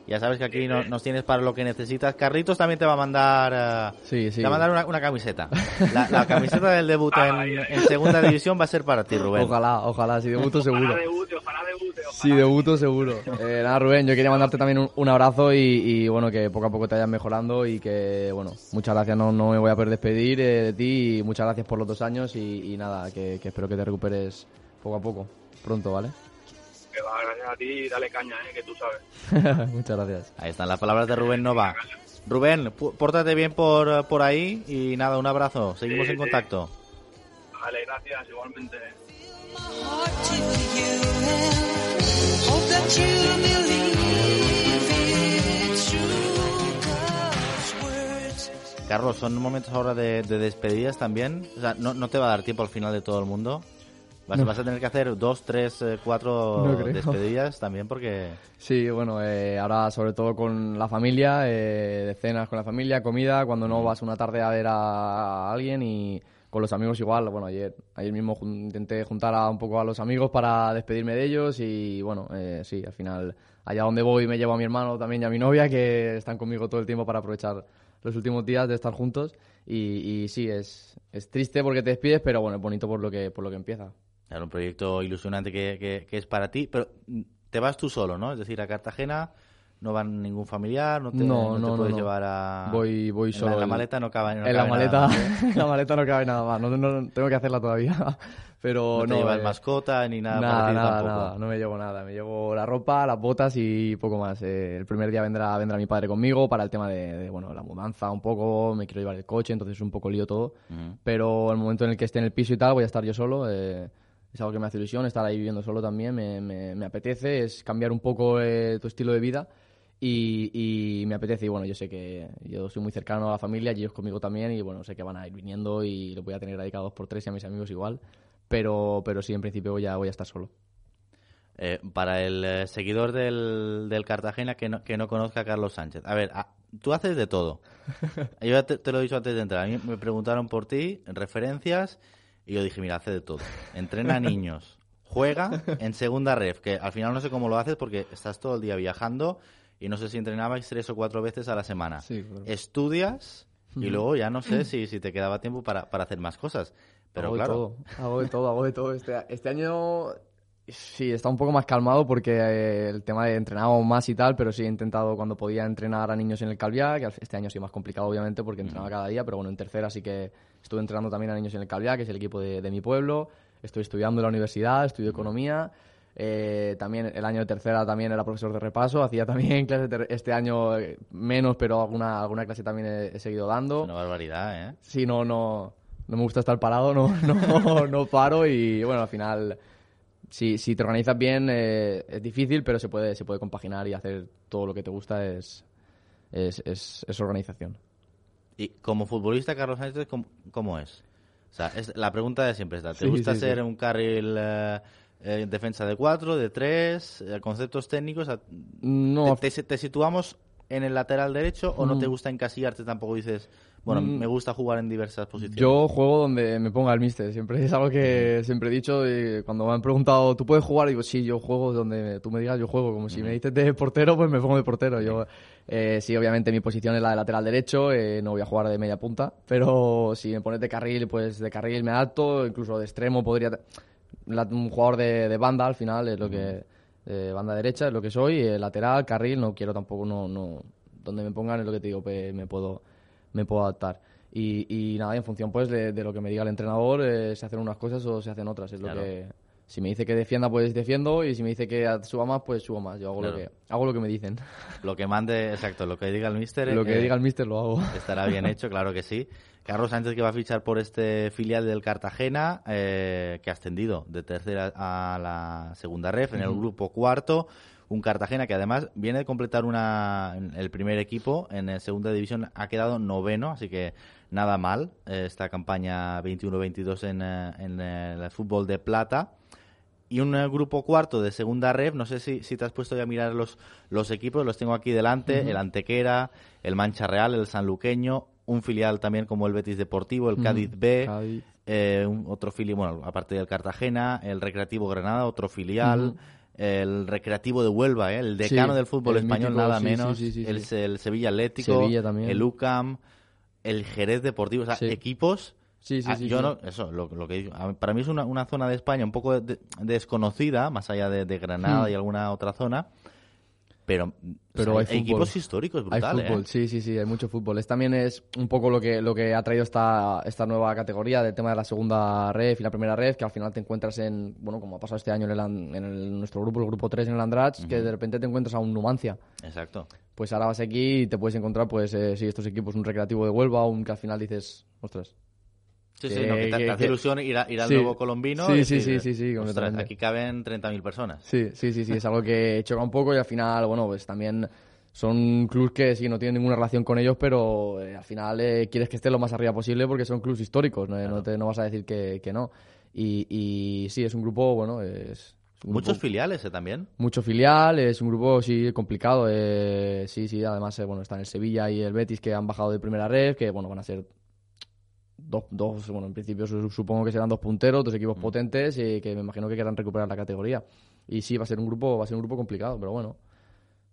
Ya sabes que aquí no- nos tienes para lo que necesitas. Carritos también te va a mandar... eh, sí, sí Te va a mandar una, una camiseta. La, la [laughs] camiseta del debut en, en segunda división va a ser para ti, Rubén. ojalá, ojalá, si debuto seguro ojalá debute, ojalá debute ojalá Sí, debuto seguro. Eh, nada, Rubén, yo quería mandarte también un, un abrazo y, y, bueno, que poco a poco te vayas mejorando y que, bueno, muchas gracias, no, no me voy a poder despedir eh, de ti y muchas gracias por los dos años y, y nada, que, que espero que te recuperes poco a poco, pronto, ¿vale? Que va, gracias a ti dale caña eh, que tú sabes [laughs] muchas gracias. Ahí están las palabras de Rubén Nova. Rubén, pórtate bien por, por ahí y nada, un abrazo. Seguimos Sí, en sí. contacto. vale gracias igualmente Carlos, son momentos ahora de, de despedidas también. O sea, no, no te va a dar tiempo al final de todo el mundo. Vas, No. vas a tener que hacer dos, tres, eh, cuatro No despedidas también porque... Sí, bueno, eh, ahora sobre todo con la familia, eh, de cenas con la familia, comida, cuando no vas una tarde a ver a alguien y con los amigos igual. Bueno, ayer, ayer mismo intenté juntar a un poco a los amigos para despedirme de ellos y bueno, eh, sí, al final allá donde voy me llevo a mi hermano también y a mi novia que están conmigo todo el tiempo para aprovechar los últimos días de estar juntos y, y sí, es, es triste porque te despides, pero bueno, es bonito por lo que, por lo que empieza. Un proyecto ilusionante que, que- que es para ti, pero te vas tú solo, ¿no? Es decir, a Cartagena no van ningún familiar, no te, No, no, no, puedes no. llevar a... Voy, voy en la- solo. En la, maleta no cabe, en la maleta, nada más, [laughs] en la maleta no cabe nada más. No, no- tengo que hacerla todavía. [laughs] Pero No te no. llevas eh, mascota ni nada, nada, para ti nada, tampoco. nada. No me llevo nada. Me llevo la ropa, las botas y poco más. Eh, el primer día vendrá, vendrá mi padre conmigo para el tema de, de, bueno, la mudanza un poco. Me quiero llevar el coche, entonces es un poco lío todo. Ujú. Pero el momento en el que esté en el piso y tal, voy a estar yo solo. eh, es algo que me hace ilusión, estar ahí viviendo solo también. Me, me- me apetece, es cambiar un poco eh, tu estilo de vida. Y, y me apetece, y bueno, yo sé que yo soy muy cercano a la familia y ellos conmigo también, y bueno, sé que van a ir viniendo y los voy a tener ahí cada dos por tres y a mis amigos igual, pero, pero sí, en principio ya voy a estar solo. Eh, para el eh, seguidor del, del Cartagena que no, que no conozca a Carlos Sánchez. A ver, a- tú haces de todo. [laughs] Yo te, te lo he dicho antes de entrar. A mí me preguntaron por ti, referencias, y yo dije, mira, hace de todo. Entrena niños, juega en segunda ref, que al final no sé cómo lo haces porque estás todo el día viajando y no sé si entrenabais tres o cuatro veces a la semana. Sí, claro. Estudias y luego ya no sé si, si te quedaba tiempo para, para hacer más cosas. Pero hago claro, de todo, hago de todo, hago de todo. Este, este año sí, está un poco más calmado porque eh, el tema de entrenado más y tal, pero sí he intentado cuando podía entrenar a niños en el Calviá, que este año sí más complicado obviamente porque entrenaba cada día, pero bueno, en tercera sí que estuve entrenando también a niños en el Calviá, que es el equipo de, de mi pueblo. Estoy estudiando en la universidad, estudio economía. Eh, también el año de tercera también era profesor de repaso, hacía también [laughs] clases este año eh, menos, pero alguna, alguna clase también he, he seguido dando. es una barbaridad, ¿eh? Sí, no, no, no me gusta estar parado, no, [laughs] no, no paro y bueno, al final, si, si te organizas bien eh, es difícil, pero se puede, se puede compaginar y hacer todo lo que te gusta es, es, es, es organización. Y como futbolista, Carlos Sánchez, ¿cómo, cómo es? O sea, es la pregunta de siempre está. ¿Te Sí, gusta sí, ser sí. un carril eh, eh, defensa de cuatro, de tres, eh, conceptos técnicos? No, ¿Te, te- te situamos en el lateral derecho o no Mm. te gusta encasillarte tampoco? Dices, bueno, Mm. me gusta jugar en diversas posiciones. Yo juego donde me ponga el míster, siempre es algo que siempre he dicho y cuando me han preguntado, ¿tú puedes jugar? Digo, sí, yo juego donde tú me digas, yo juego, como si me dices de portero, pues me pongo de portero. Yo, eh, sí, obviamente mi posición es la de lateral derecho, eh, no voy a jugar de media punta, pero si me pones de carril, pues de carril me adapto, incluso de extremo podría... la- un jugador de, de banda al final es lo que... de banda derecha es lo que soy, eh, lateral, carril, no quiero tampoco, no, no... Donde me pongan es lo que te digo, pues me puedo me puedo adaptar. Y, y nada, en función pues de, de lo que me diga el entrenador, eh, se hacen unas cosas o se hacen otras. Es Claro. lo que si me dice que defienda, pues defiendo, y si me dice que suba más, pues subo más. Yo hago Claro. lo que hago lo que me dicen. Lo que mande, exacto, lo que diga el míster. lo que eh, diga el míster lo hago. Estará bien hecho, claro que sí. Carlos Sánchez que va a fichar por este filial del Cartagena, eh, que ha ascendido de tercera a la segunda ref en el grupo cuarto. Un Cartagena que además viene de completar una, el primer equipo en la segunda división, ha quedado noveno, así que nada mal eh, esta campaña 21-22 en, eh, en el fútbol de plata y un grupo cuarto de segunda ref. No sé si, si te has puesto ya a mirar los, los equipos, los tengo aquí delante: el Antequera, el Mancha Real, el Sanluqueño, un filial también como el Betis Deportivo, el Cádiz B, Cádiz. eh, un- otro filial, bueno, aparte del Cartagena, el Recreativo Granada, otro filial. El Recreativo de Huelva, ¿eh? el decano Sí, del fútbol español, mítico, nada sí, menos. sí, el, Sevilla Atlético, Sevilla también. el UCAM, el Jerez Deportivo. O sea, equipos Sí, sí, Ah, sí. yo sí. no, eso, lo, lo que para mí es una, una zona de España un poco de- desconocida, más allá de, de Granada Hmm. y alguna otra zona, pero, Pero o hay fútbol. equipos históricos Hay brutales. fútbol, ¿eh? sí, sí, sí, hay mucho fútbol. Es también es un poco lo que, lo que ha traído esta, esta nueva categoría del tema de la segunda ref y la primera ref, que al final te encuentras en, bueno, como ha pasado este año en, el, en el- nuestro grupo, el grupo 3 en el Andrach, que de repente te encuentras a un Numancia. Exacto. Pues ahora vas aquí y te puedes encontrar, pues, eh, sí, estos equipos, un recreativo de Huelva, un que al final dices, ostras. Sí, sí, no, que te, te que- hace que- ilusión ir, a- ir al Sí. nuevo colombino. Sí, y sí, decir, sí, sí, sí, "Ostras, completamente". aquí caben 30.000 personas. Sí, sí, sí, sí, es algo que [laughs] choca un poco y al final, bueno, pues también son clubs que sí, no tienen ninguna relación con ellos, pero eh, al final eh, quieres que esté lo más arriba posible porque son clubs históricos, no, no te, no vas a decir que, que no. Y, y sí, es un grupo, bueno, es... un Muchos grupo- filiales ¿eh? también. mucho filial, es un grupo sí complicado, eh, sí, sí, además eh, bueno, están el Sevilla y el Betis que han bajado de primera red, que bueno, van a ser dos, dos bueno, en principio su- supongo que serán dos punteros, dos equipos potentes y que me imagino que querrán recuperar la categoría. Y sí, va a ser un grupo, va a ser un grupo complicado, pero bueno,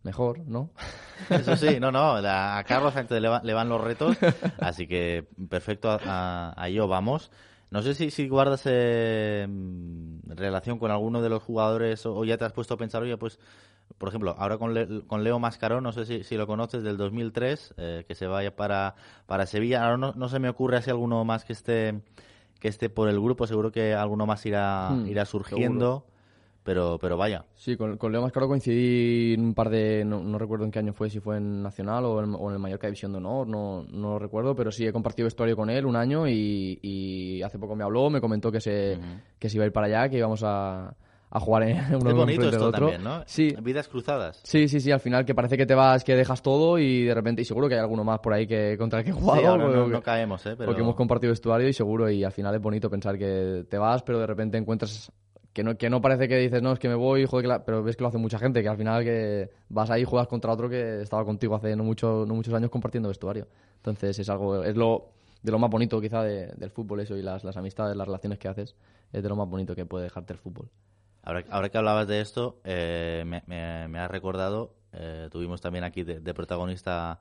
mejor, ¿no? [laughs] Eso sí, no, no, a Carlos Sánchez le, va- le van los retos, [laughs] así que perfecto, a, a, a ello vamos. No sé si, si guardas eh, mm, relación con alguno de los jugadores o, o ya te has puesto a pensar, oye, pues, por ejemplo, ahora con, Le- con Leo Mascarón, no sé si, si lo conoces, del 2003, eh, que se vaya para, para Sevilla. Ahora no, no se me ocurre así alguno más que esté, que esté por el grupo, seguro que alguno más irá, Hmm, irá surgiendo, pero, pero vaya. Sí, con, con Leo Mascaro coincidí en un par de. No, no recuerdo en qué año fue, si fue en Nacional o en, o en el Mallorca División de Honor, no, no lo recuerdo, pero sí he compartido vestuario con él un año y, y hace poco me habló, me comentó que se, que se iba a ir para allá, que íbamos a, a jugar en uno Es bonito esto otro. también, ¿no? Sí, Vidas cruzadas. Sí, sí, sí, al final que parece que te vas, que dejas todo y de repente, y seguro que hay alguno más por ahí que contra el que he jugado. Sí, ahora no, porque- no caemos, ¿eh? Pero... porque hemos compartido vestuario y seguro, y al final es bonito pensar que te vas, pero de repente encuentras que no, que no parece que dices, no, es que me voy, joder, que la-", pero ves que lo hace mucha gente, que al final que vas ahí y juegas contra otro que estaba contigo hace no, mucho, no muchos años compartiendo vestuario. Entonces es algo, es lo de lo más bonito quizá de- del fútbol eso y las, las amistades, las relaciones que haces, es de lo más bonito que puede dejarte el fútbol. Ahora, ahora que hablabas de esto, eh, me, me, me has recordado, eh, tuvimos también aquí de, de protagonista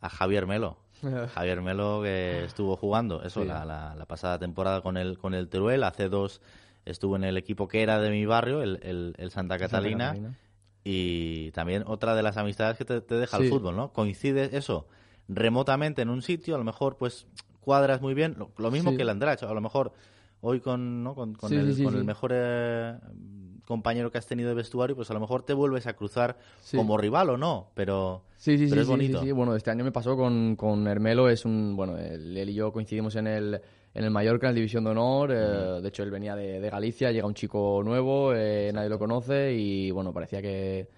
a Javier Melo. [laughs] Javier Melo que estuvo jugando, eso, Sí. la, la- la pasada temporada con el, con el Teruel. Hace dos estuvo en el equipo que era de mi barrio, el, el- el Santa Catalina. Catalina. Y también otra de las amistades que te, te deja el fútbol, ¿no? Coincides eso remotamente en un sitio, a lo mejor pues cuadras muy bien, lo, lo mismo Sí. que el Andrach, a lo mejor hoy con, ¿no? con, con Sí, el, sí, sí, con el mejor eh, compañero que has tenido de vestuario, pues a lo mejor te vuelves a cruzar como rival o no, pero, Sí, sí, pero sí, es bonito. sí, sí. Bueno, este año me pasó con, con Hermelo, es un, bueno, él, él y yo coincidimos en el, en el Mallorca, en la División de Honor, eh, de hecho él venía de, de Galicia, llega un chico nuevo, eh, nadie lo conoce y bueno, parecía que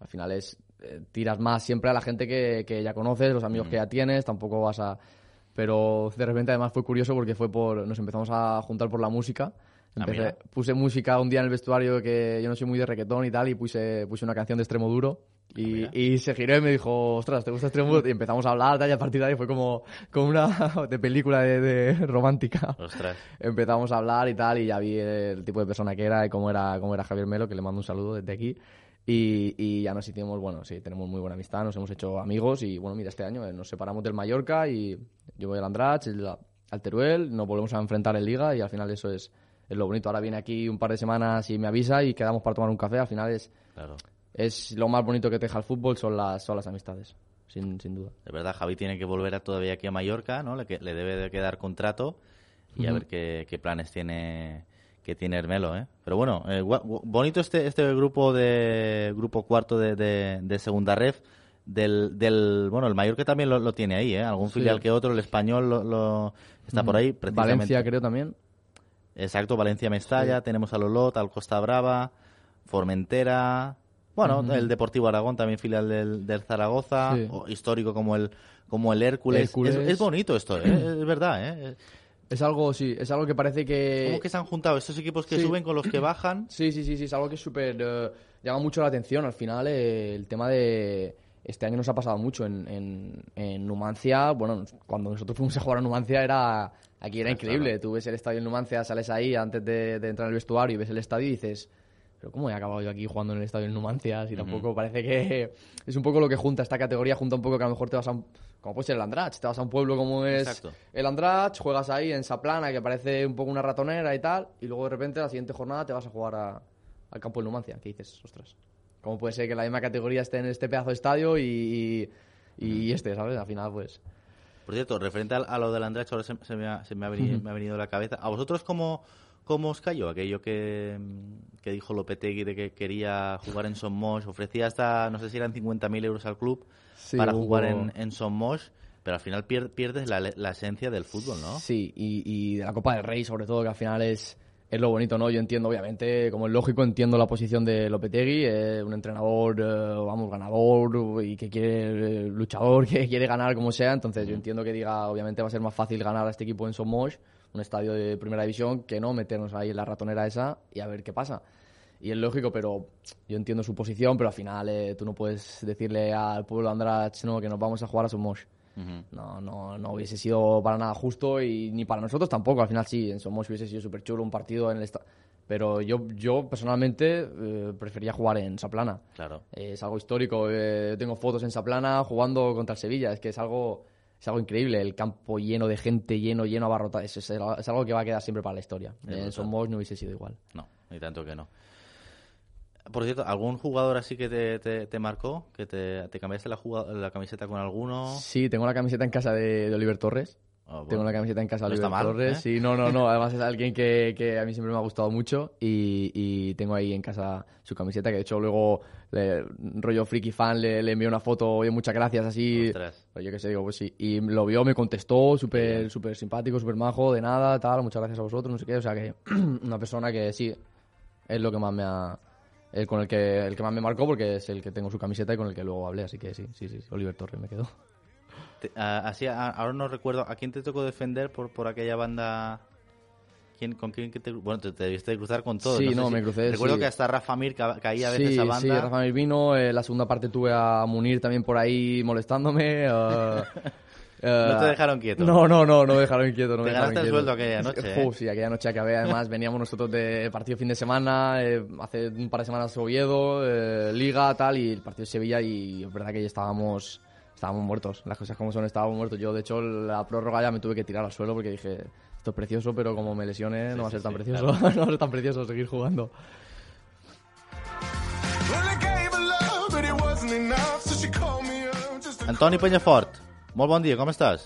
al final es, eh, tiras más siempre a la gente que, que ya conoces, los amigos que ya tienes, tampoco vas a... Pero de repente además fue curioso porque fue por, nos empezamos a juntar por la música. Ah, Empecé- mira. puse música un día en el vestuario que yo no soy muy de reggaetón y tal y puse, puse una canción de extremo duro Ah, y, mira. y se giró y me dijo, ostras, ¿te gusta extremo duro? Y empezamos a hablar tal, y a partir de ahí fue como, como una [laughs] de película de, de romántica. Ostras. Empezamos a hablar y tal y ya vi el tipo de persona que era y cómo era, cómo era Javier Melo, que le mando un saludo desde aquí. Y, y ya nos hicimos, bueno, sí, tenemos muy buena amistad, nos hemos hecho amigos y bueno, mira, este año eh, nos separamos del Mallorca y yo voy al Andratx, él a- al Teruel, nos volvemos a enfrentar en Liga y al final eso es, es lo bonito. Ahora viene aquí un par de semanas y me avisa y quedamos para tomar un café, al final es, Claro. es lo más bonito que te deja el fútbol, son las, son las amistades, sin, sin duda. De verdad, Javi tiene que volver a todavía aquí a Mallorca, ¿no? Le, le debe de quedar contrato y a ver qué, qué planes tiene que tiene Hermelo, ¿eh? Pero bueno, eh, bonito este este grupo de grupo cuarto de, de, de segunda ref del, del bueno el Mallorca también lo, lo tiene ahí, ¿eh? Algún Sí. filial que otro, el español lo, lo- está por ahí precisamente. Valencia creo también. Exacto, Valencia Mestalla, tenemos al Olot, al Costa Brava, Formentera, bueno, el Deportivo Aragón también filial del, del Zaragoza, Sí. o histórico como el como el Hércules. Hércules. Es, es bonito esto, ¿eh? es verdad, ¿eh? Es algo, sí, es algo que parece que... ¿Cómo que se han juntado estos equipos que sí. suben con los que bajan? [clears throat] Sí, sí, sí, sí, es algo que es súper... eh, llama mucho la atención. Al final, eh, el tema de... Este año nos ha pasado mucho en, en, en Numancia. Bueno, cuando nosotros fuimos a jugar a Numancia era... Aquí era increíble. claro. Tú ves el estadio en Numancia, sales ahí antes de, de entrar al vestuario y ves el estadio y dices... Pero ¿cómo he acabado yo aquí jugando en el estadio en Numancia? Si tampoco parece que... [laughs] Es un poco lo que junta esta categoría, junta un poco que a lo mejor te vas a... un- Como puede ser el Andratx, te vas a un pueblo como es Exacto. el Andratx, juegas ahí en Saplana, que parece un poco una ratonera y tal, y luego de repente la siguiente jornada te vas a jugar a- al campo de Numancia, que dices, ostras, ¿cómo puede ser que la misma categoría esté en este pedazo de estadio y, y, y este, ¿sabes? Al final, pues... Por cierto, referente a, lo del Andrach, ahora se, se me, ha, se me ha venido, me ha venido a la cabeza. ¿A vosotros cómo, cómo os cayó aquello que, que dijo Lopetegui de que quería jugar en Somos? Ofrecía hasta, no sé si eran 50.000 euros al club Sí, para hubo- jugar en, en Somos, pero al final pier- pierdes la, la esencia del fútbol, ¿no? Sí, y, y de la Copa del Rey, sobre todo, que al final es, es lo bonito, ¿no? Yo entiendo, obviamente, como es lógico, entiendo la posición de Lopetegui, eh, un entrenador, eh, vamos, ganador y que quiere, eh, luchador, [laughs] que quiere ganar como sea. Entonces, yo entiendo que diga, obviamente, va a ser más fácil ganar a este equipo en Somos, un estadio de primera división, que no meternos ahí en la ratonera esa y a ver qué pasa. Y es lógico, pero yo entiendo su posición, pero al final eh, tú no puedes decirle al pueblo de Andrach no, que nos vamos a jugar a Somos. Ujú. No, no, no hubiese sido para nada justo y ni para nosotros tampoco. Al final sí, en Somos hubiese sido súper chulo un partido en el esta- Pero yo, yo personalmente eh, prefería jugar en Saplana. Claro. Eh, es algo histórico. eh, yo tengo fotos en Saplana jugando contra el Sevilla. Es que es algo, es algo increíble. El campo lleno de gente, lleno, lleno, abarrotado. Es, es, es algo que va a quedar siempre para la historia. En brutal. Somos no hubiese sido igual. No, ni tanto que no. Por cierto, ¿algún jugador así que te, te, te marcó? ¿Que te, te cambiaste la, camiseta con alguno? Sí, tengo la camiseta en casa de, de Oliver Torres. Ah, bueno. Tengo la camiseta en casa de No Oliver Torres. ¿eh? Sí, no, no, no. Además es alguien que, que a mí siempre me ha gustado mucho y, y tengo ahí en casa su camiseta que de hecho luego le- rollo friki fan le, le envié una foto, oye, muchas gracias, así. Ostras. Pues yo qué sé, digo, pues sí. Y lo vio, me contestó, súper súper simpático, súper majo, de nada, tal, muchas gracias a vosotros, no sé qué. O sea que [clears throat] una persona que sí, es lo que más me ha... El con el que, el que más me marcó porque es el que tengo su camiseta y con el que luego hablé, así que sí, sí, sí, Oliver Torres me quedó. Te- a- así, a- ahora no recuerdo, ¿a quién te tocó defender por, por aquella banda? ¿Quién, ¿Con quién que te, bueno, te, te debiste de cruzar con todos? Sí, no, me crucé, Recuerdo sí. que hasta Rafa Mir ca- caía a veces sí, a banda. Sí, Rafa Mir vino. eh, la segunda parte tuve a Munir también por ahí molestándome. eh, [laughs] eh, No te dejaron quieto. No, no, no, no me dejaron quieto. No Te me dejaron ganaste el sueldo aquella noche, ¿eh? Uf, sí, aquella noche acabé. Además, veníamos nosotros de partido fin de semana, eh, hace un par de semanas Oviedo, eh, Liga, tal, y el partido de Sevilla, y es verdad que ya estábamos, estábamos muertos. Las cosas como son, estábamos muertos. Yo, de hecho, la prórroga ya me tuve que tirar al suelo porque dije, esto es precioso, pero como me lesione no va a ser tan precioso. [laughs] no va a ser tan precioso seguir jugando. Antoni Penyafort, molt bon dia, com estàs?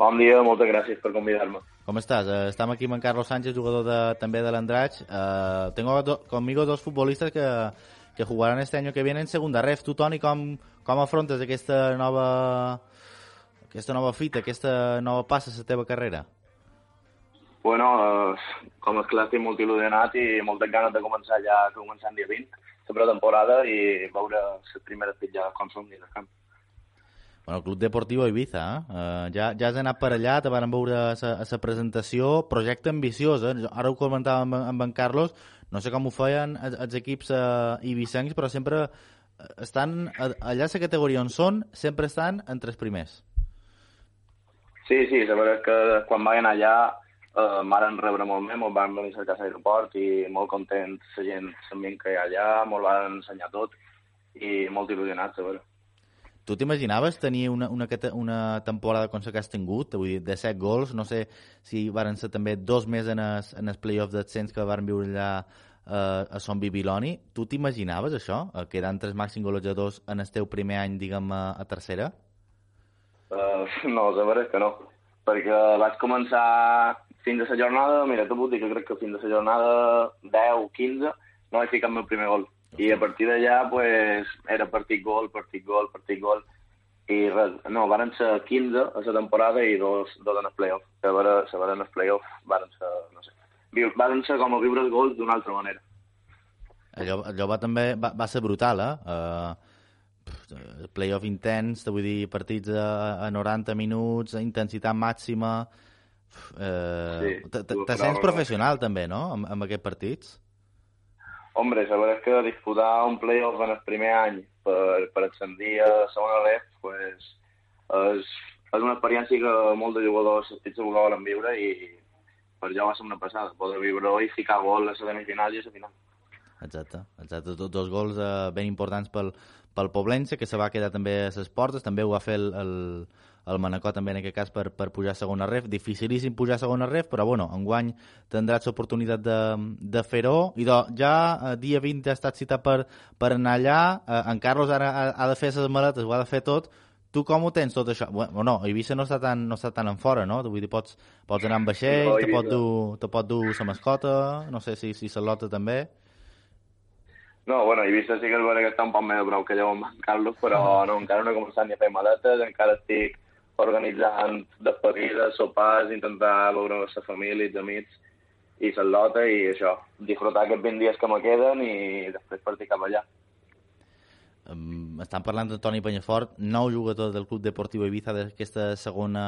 Bon dia, moltes gràcies per convidar-me. Com estàs? Eh, estem aquí amb en Carlos Sánchez, jugador de, també de l'Andratx. Eh, tengo do, conmigo dos futbolistas que, que jugarán este año que viene en segunda ref. Tu, Toni, com, com afrontes aquesta nova, aquesta nova fita, aquesta nova passa a la teva carrera? Bueno, eh, com és clar, estic molt il·lusionat i moltes ganes de començar ja, el dia 20, la pretemporada i veure les primeres pitjades com són dins el camp. Bueno, el Club Deportiu Ibiza, eh? Uh, ja, ja has anat per allà, te van veure a la presentació, projecte ambiciós, eh? Ara ho comentàvem amb, amb en Carlos, no sé com ho feien els, equips uh, ibicencs, però sempre eh, estan, allà la categoria on són, sempre estan entre els primers. Sí, sí, la veritat és que quan anar allà eh, m'han rebre molt bé, molt van venir a cercar a l'aeroport i molt contents la gent, l'ambient que hi ha allà, molt van ensenyar tot i molt il·lusionats, a veure. Tu t'imaginaves tenir una, una, una temporada com la que has tingut, vull dir, de 7 gols, no sé si varen ser també dos més en el, en el playoff d'ascens que van viure allà eh, a Son Bibiloni. Tu t'imaginaves això, eh, quedar entre els màxims golejadors en el teu primer any, diguem, a, a tercera? Uh, no, la veritat és que no, perquè vaig començar fins a la jornada, mira, t'ho puc dir que crec que fins a la jornada 10, 15, no vaig ficar el meu primer gol. I a partir d'allà, pues, era partit gol, partit gol, partit gol, i res, no, van ser 15 a la temporada i dos, dos en el playoff. Que a veure, a veure en el playoff van ser, no sé, viu, van ser com a viure els gols d'una altra manera. Allò, allò va, també, va, va ser brutal, eh? Uh, playoff intens, te vull dir, partits a, a 90 minuts, intensitat màxima... Eh, Sí, te- sents professional també, no?, amb, amb aquests partits? Hombre, la veritat és que disputar un playoff en el primer any per, per ascendir a segona ref, pues, és, és una experiència que molts de jugadors estic segur que volen viure i per jo va ser una passada, poder viure-ho i ficar gol a la semifinal i a la final. Exacte, exacte. Dos gols eh, ben importants pel, pel Poblense, que se va quedar també a les portes, també ho va fer el, el, el Manacor també en aquest cas per, per pujar a segona ref. Dificilíssim pujar a segona ref, però bueno, enguany tindràs l'oportunitat de, de fer-ho. I do, ja eh, dia 20 ha estat citat per, per anar allà, eh, en Carlos ara ha, ha de fer les maletes, ho ha de fer tot, Tu com ho tens tot això? Bueno, no, Eivissa no està tan, no està tan en fora, no? Vull dir, pots, pots anar amb vaixell, No, te, pot dur, te pot dur la mascota, no sé si, si Salota també. No, bueno, Eivissa sí que és vera que està un poc més prou que jo amb en Carlos, però no, encara no he començat ni a fer maletes, encara estic organitzant despedides, sopars, intentar veure la família, els amics i Salota i això, disfrutar aquests 20 dies que me queden i després partir cap allà. Um, estan parlant de Toni Penyafort, nou jugador del Club Deportiu Ibiza d'aquesta segona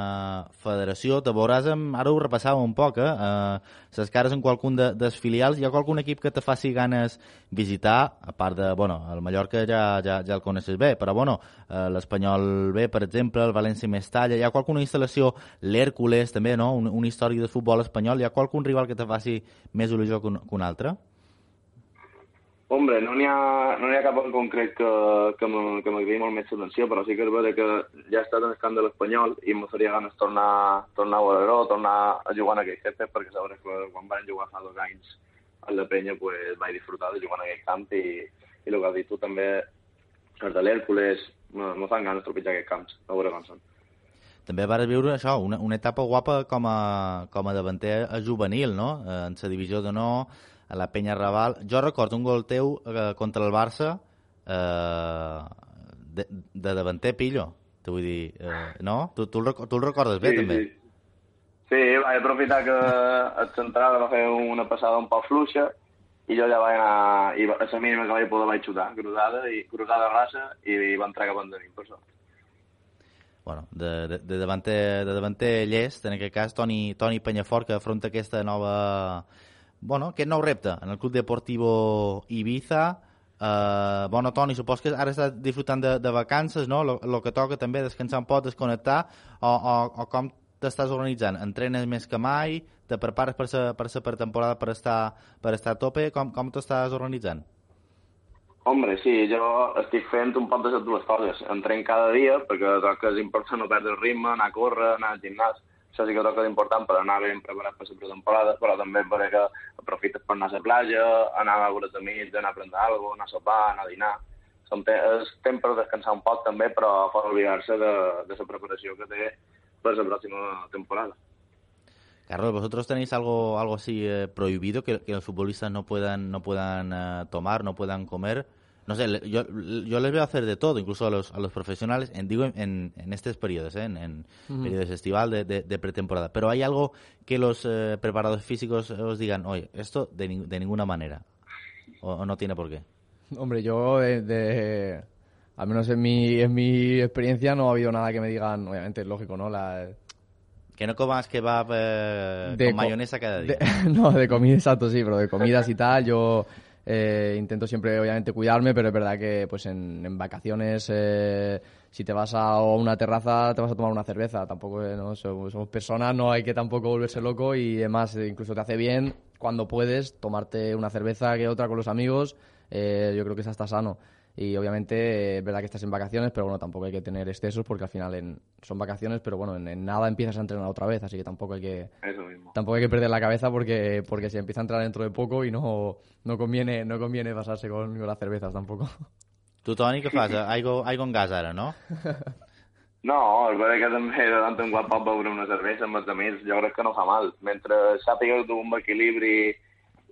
federació. Te veuràs, amb, ara ho repassàvem un poc, eh? Uh, ses cares en qualcun de, dels filials. Hi ha qualcun equip que te faci ganes visitar, a part de, bueno, el Mallorca ja, ja, ja el coneixes bé, però bueno, uh, l'Espanyol B, per exemple, el València Mestalla, hi ha qualcuna instal·lació, l'Hèrcules també, no? Un, un històric de futbol espanyol, hi ha qualcun rival que te faci més il·lusió que un, que un altre? Hombre, no n'hi ha, no ha cap en concret que, que m'agradi molt més l'atenció, però sí que és vera que ja he estat en de l'Espanyol i em faria ganes tornar, tornar a veure tornar a jugar en aquell jefe, perquè sabré que quan van jugar fa dos anys a la penya pues, vaig disfrutar de jugar en aquell camp i, i el que has dit tu també, els de l'Hèrcules, me, fan ganes trepitjar aquests camps, a veure com són. També vas viure això, una, una etapa guapa com a, com a davanter a juvenil, no? Eh, En la divisió d'honor, a la penya Raval. Jo recordo un gol teu eh, contra el Barça eh, de, de davanter pillo. Te vull dir, eh, no? Tu, tu, el, tu el recordes bé, també? Sí. sí, vaig aprofitar que el central va fer una passada un poc fluixa i jo ja vaig anar, i a la mínima que vaig poder vaig xutar, cruzada, i cruzada rasa, i, i va entrar cap endavant, per sort. bueno, de, de, de, davanter, de davanter llest, en aquest cas Toni, Toni Penyafort, que afronta aquesta nova... Bueno, aquest nou repte en el Club Deportivo Ibiza. Uh, bueno, Toni, supos que ara estàs disfrutant de, de vacances, no? El que toca també descansar un poc, desconnectar, o, o, o com t'estàs organitzant? Entrenes més que mai? Te prepares per la per sa pretemporada per estar, per estar a tope? Com, com t'estàs organitzant? Hombre, sí, jo estic fent un poc de les dues coses. Entrem cada dia, perquè que és important no perdre el ritme, anar a córrer, anar al gimnàs. Això sí que crec que és important per anar ben preparat per la pretemporada, però també perquè aprofites per anar a la platja, anar a veure amics, anar a prendre alguna cosa, anar a sopar, anar a dinar. Són te és temps per descansar un poc també, però fora oblidar-se de, de la preparació que té per la pròxima temporada. Carlos, ¿vosotros tenéis algo, algo así eh, prohibido que, que los futbolistas no puedan, no puedan eh, tomar, no puedan comer? No sé, yo, yo les veo hacer de todo, incluso a los, a los profesionales, en, digo en, en estos periodos, ¿eh? en, en periodos estival de, de- de pretemporada. Pero hay algo que los eh, preparadores físicos os digan, oye, esto de, nin- de ninguna manera. O, o no tiene por qué. Hombre, yo de, de- al menos en mi, en mi experiencia no ha habido nada que me digan, obviamente es lógico, ¿no? La, Que no comas kebab eh, de con co- mayonesa cada día. de- [laughs] no, de comida, exacto, sí, pero de comidas y tal, yo eh, intento siempre, obviamente, cuidarme, pero es verdad que, pues, en, vacaciones, eh, si te vas a una terraza, te vas a tomar una cerveza. Tampoco, eh. Somos, personas, no hay que tampoco volverse loco y, además, eh, incluso te hace bien, cuando puedes, tomarte una cerveza que otra con los amigos. eh, yo creo que esa está sano. Y obviamente es verdad que estás en vacaciones, pero bueno, tampoco hay que tener excesos porque al final en- son vacaciones, pero bueno, en, en nada empiezas a entrenar otra vez, así que tampoco hay que, Eso mismo. tampoco hay que perder la cabeza porque, porque se empieza a entrar dentro de poco y no, no conviene no conviene pasarse con, con las cervezas tampoco. Tu, Toni, què fas? Aigua, aigua en gas ara, no? No, és veritat que també de tant en quant pot beure una cervesa amb els amics, jo crec que no fa mal. Mentre sàpigues dur un equilibri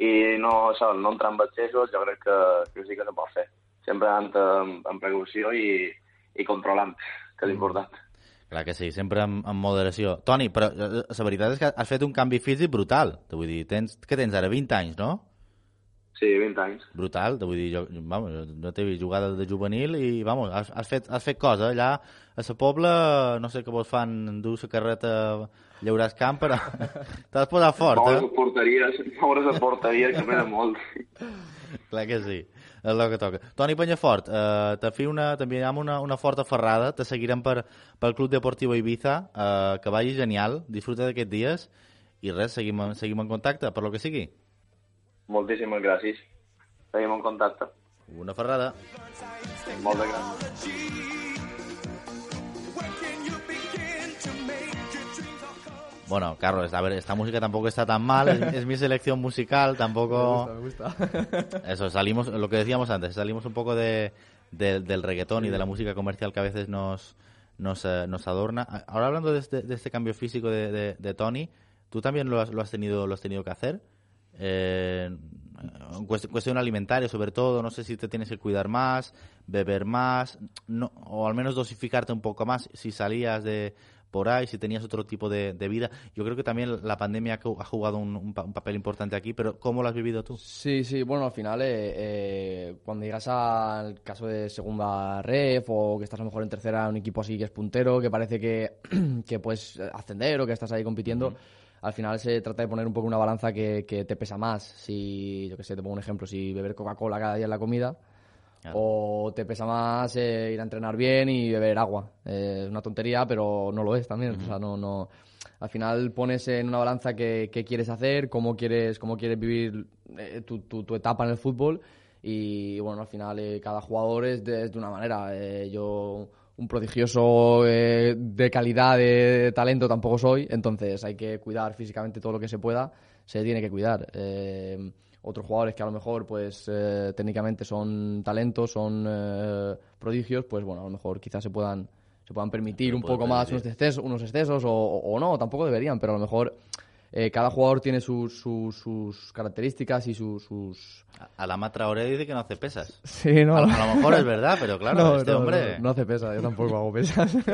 i no, això, no entrar en excessos, jo crec que, que sí que se pot fer. Sempre anant amb, amb precaució i, i controlant, que és important. Clar que sí, sempre amb, amb moderació. Toni, però eh, la veritat és que has fet un canvi físic brutal. Te vull dir, tens, què tens ara, 20 anys, no? Sí, 20 anys. Brutal, te vull dir, jo, vamos, no t'he vist jugar de, juvenil i, vamos, has, has, fet, has fet cosa. Allà, a la pobla, no sé què vols fan, dur la carreta, llauràs camp, però [laughs] t'has posat fort, eh? les porteries, moure les porteries que pesa molt. Clar que sí, és el que toca. Toni Penyafort, eh, te fi una, t'enviarem una, una forta ferrada, te seguirem per, pel Club Deportiu Ibiza, eh, que vagi genial, disfruta d'aquests dies, i res, seguim, seguim en contacte, per lo que sigui. Moltíssimes gràcies. Seguim en contacte. Una ferrada. Molt de gràcies. Bueno, Carlos, a ver, esta música tampoco está tan mal, es, es mi selección musical, tampoco... Me gusta. [laughs] Eso, salimos, lo que decíamos antes, salimos un poco de, de- del reggaetón y de la música comercial que a veces nos, nos, eh, nos adorna. Ahora hablando de este, de este cambio físico de, de, de Tony, ¿tú también lo has, lo has tenido lo has tenido que hacer? Eh, en cuest- cuestión alimentaria, sobre todo, no sé si te tienes que cuidar más, beber más, no, o al menos dosificarte un poco más si salías de por ahí, si tenías otro tipo de, de vida. Yo creo que también la pandemia ha jugado un, un un papel importante aquí, pero ¿cómo lo has vivido tú? Sí, sí, bueno, al final, eh, eh, cuando llegas al caso de segunda ref o que estás a lo mejor en tercera un equipo así que es puntero, que parece que, [clears throat] que puedes ascender o que estás ahí compitiendo, al final se trata de poner un poco una balanza que, que te pesa más. Si, yo que sé, te pongo un ejemplo, si beber Coca-Cola cada día en la comida, Claro. o te pesa más eh, ir a entrenar bien y beber agua. Eh, una tontería, pero no lo es también. O sea, no, no... Al final pones en una balanza qué, qué quieres hacer, cómo quieres, cómo quieres vivir eh, tu, tu, tu etapa en el fútbol. Y bueno, al final eh, cada jugador es de, es de una manera. Eh, yo un prodigioso eh, de calidad, de talento tampoco soy, entonces hay que cuidar físicamente todo lo que se pueda, se tiene que cuidar. Otros jugadores que a lo mejor pues eh, técnicamente son talentos, son eh, prodigios, pues bueno, a lo mejor quizás se puedan se puedan permitir un poco más unos excesos, unos excesos o, no, tampoco deberían, pero a lo mejor eh, cada jugador tiene sus, sus, sus características y sus... sus... A- Alama Traoré dice que no hace pesas. [laughs] Sí, no, A, a lo mejor es verdad, pero [laughs] claro, no, este no, hombre... no, no hace pesas, yo tampoco hago pesas. [laughs]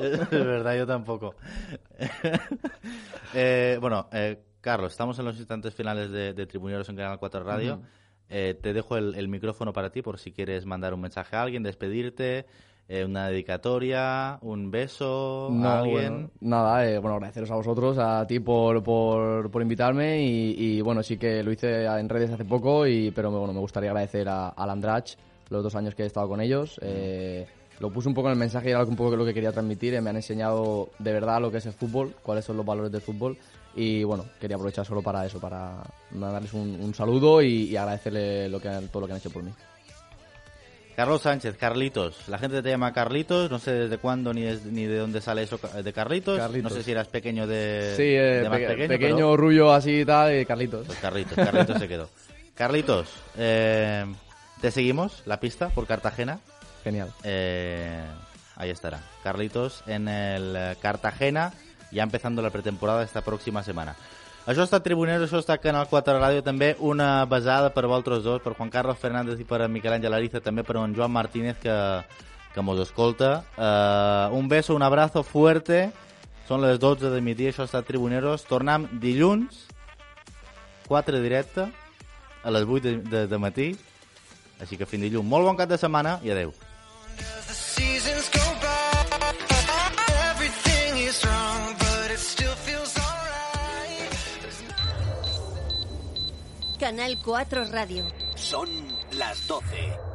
es verdad, yo tampoco. Eh, bueno, eh, Carlos, estamos en los instantes finales de, de Tribuneros en Canal 4 Radio. Eh, te dejo el, el micrófono para ti por si quieres mandar un mensaje a alguien, despedirte, eh, una dedicatoria, un beso No, a alguien. bueno, nada, eh, bueno, agradeceros a vosotros, a ti por, por, por invitarme y, y, bueno, sí que lo hice en redes hace poco, y, pero bueno, me gustaría agradecer a, al Andrach los dos años que he estado con ellos. eh, lo puse un poco en el mensaje y era un poco lo que quería transmitir. Me han enseñado de verdad lo que es el fútbol, cuáles son los valores del fútbol. Y bueno, quería aprovechar solo para eso, para darles un, un saludo y, y agradecerle lo que, todo lo que han hecho por mí. Carlos Sánchez, Carlitos. La gente te llama Carlitos, no sé desde cuándo ni, des- ni de dónde sale eso de Carlitos. Carlitos. No sé si eras pequeño de, Sí, eh, de más peque- pequeño. pequeño, pero- así y tal, y Carlitos. Pues Carlitos, Carlitos se quedó. [laughs] Carlitos, eh, te seguimos la pista por Cartagena. Genial. Eh, ahí estará. Carlitos en el eh, Cartagena, ya empezando la pretemporada esta próxima setmana. Això està Tribuners, això està Canal 4 Ràdio, també una besada per vosaltres dos, per Juan Carlos Fernández i per Miquel Àngel Ariza, també per en Joan Martínez que, que mos escolta. Eh, un beso, un abrazo fuerte. Són les 12 de migdia, això està Tribuneros. Tornem dilluns, 4 directe, a les 8 de, de, de matí. Així que fins dilluns. Molt bon cap de setmana i adeu. Canal 4 Radio. Son las 12.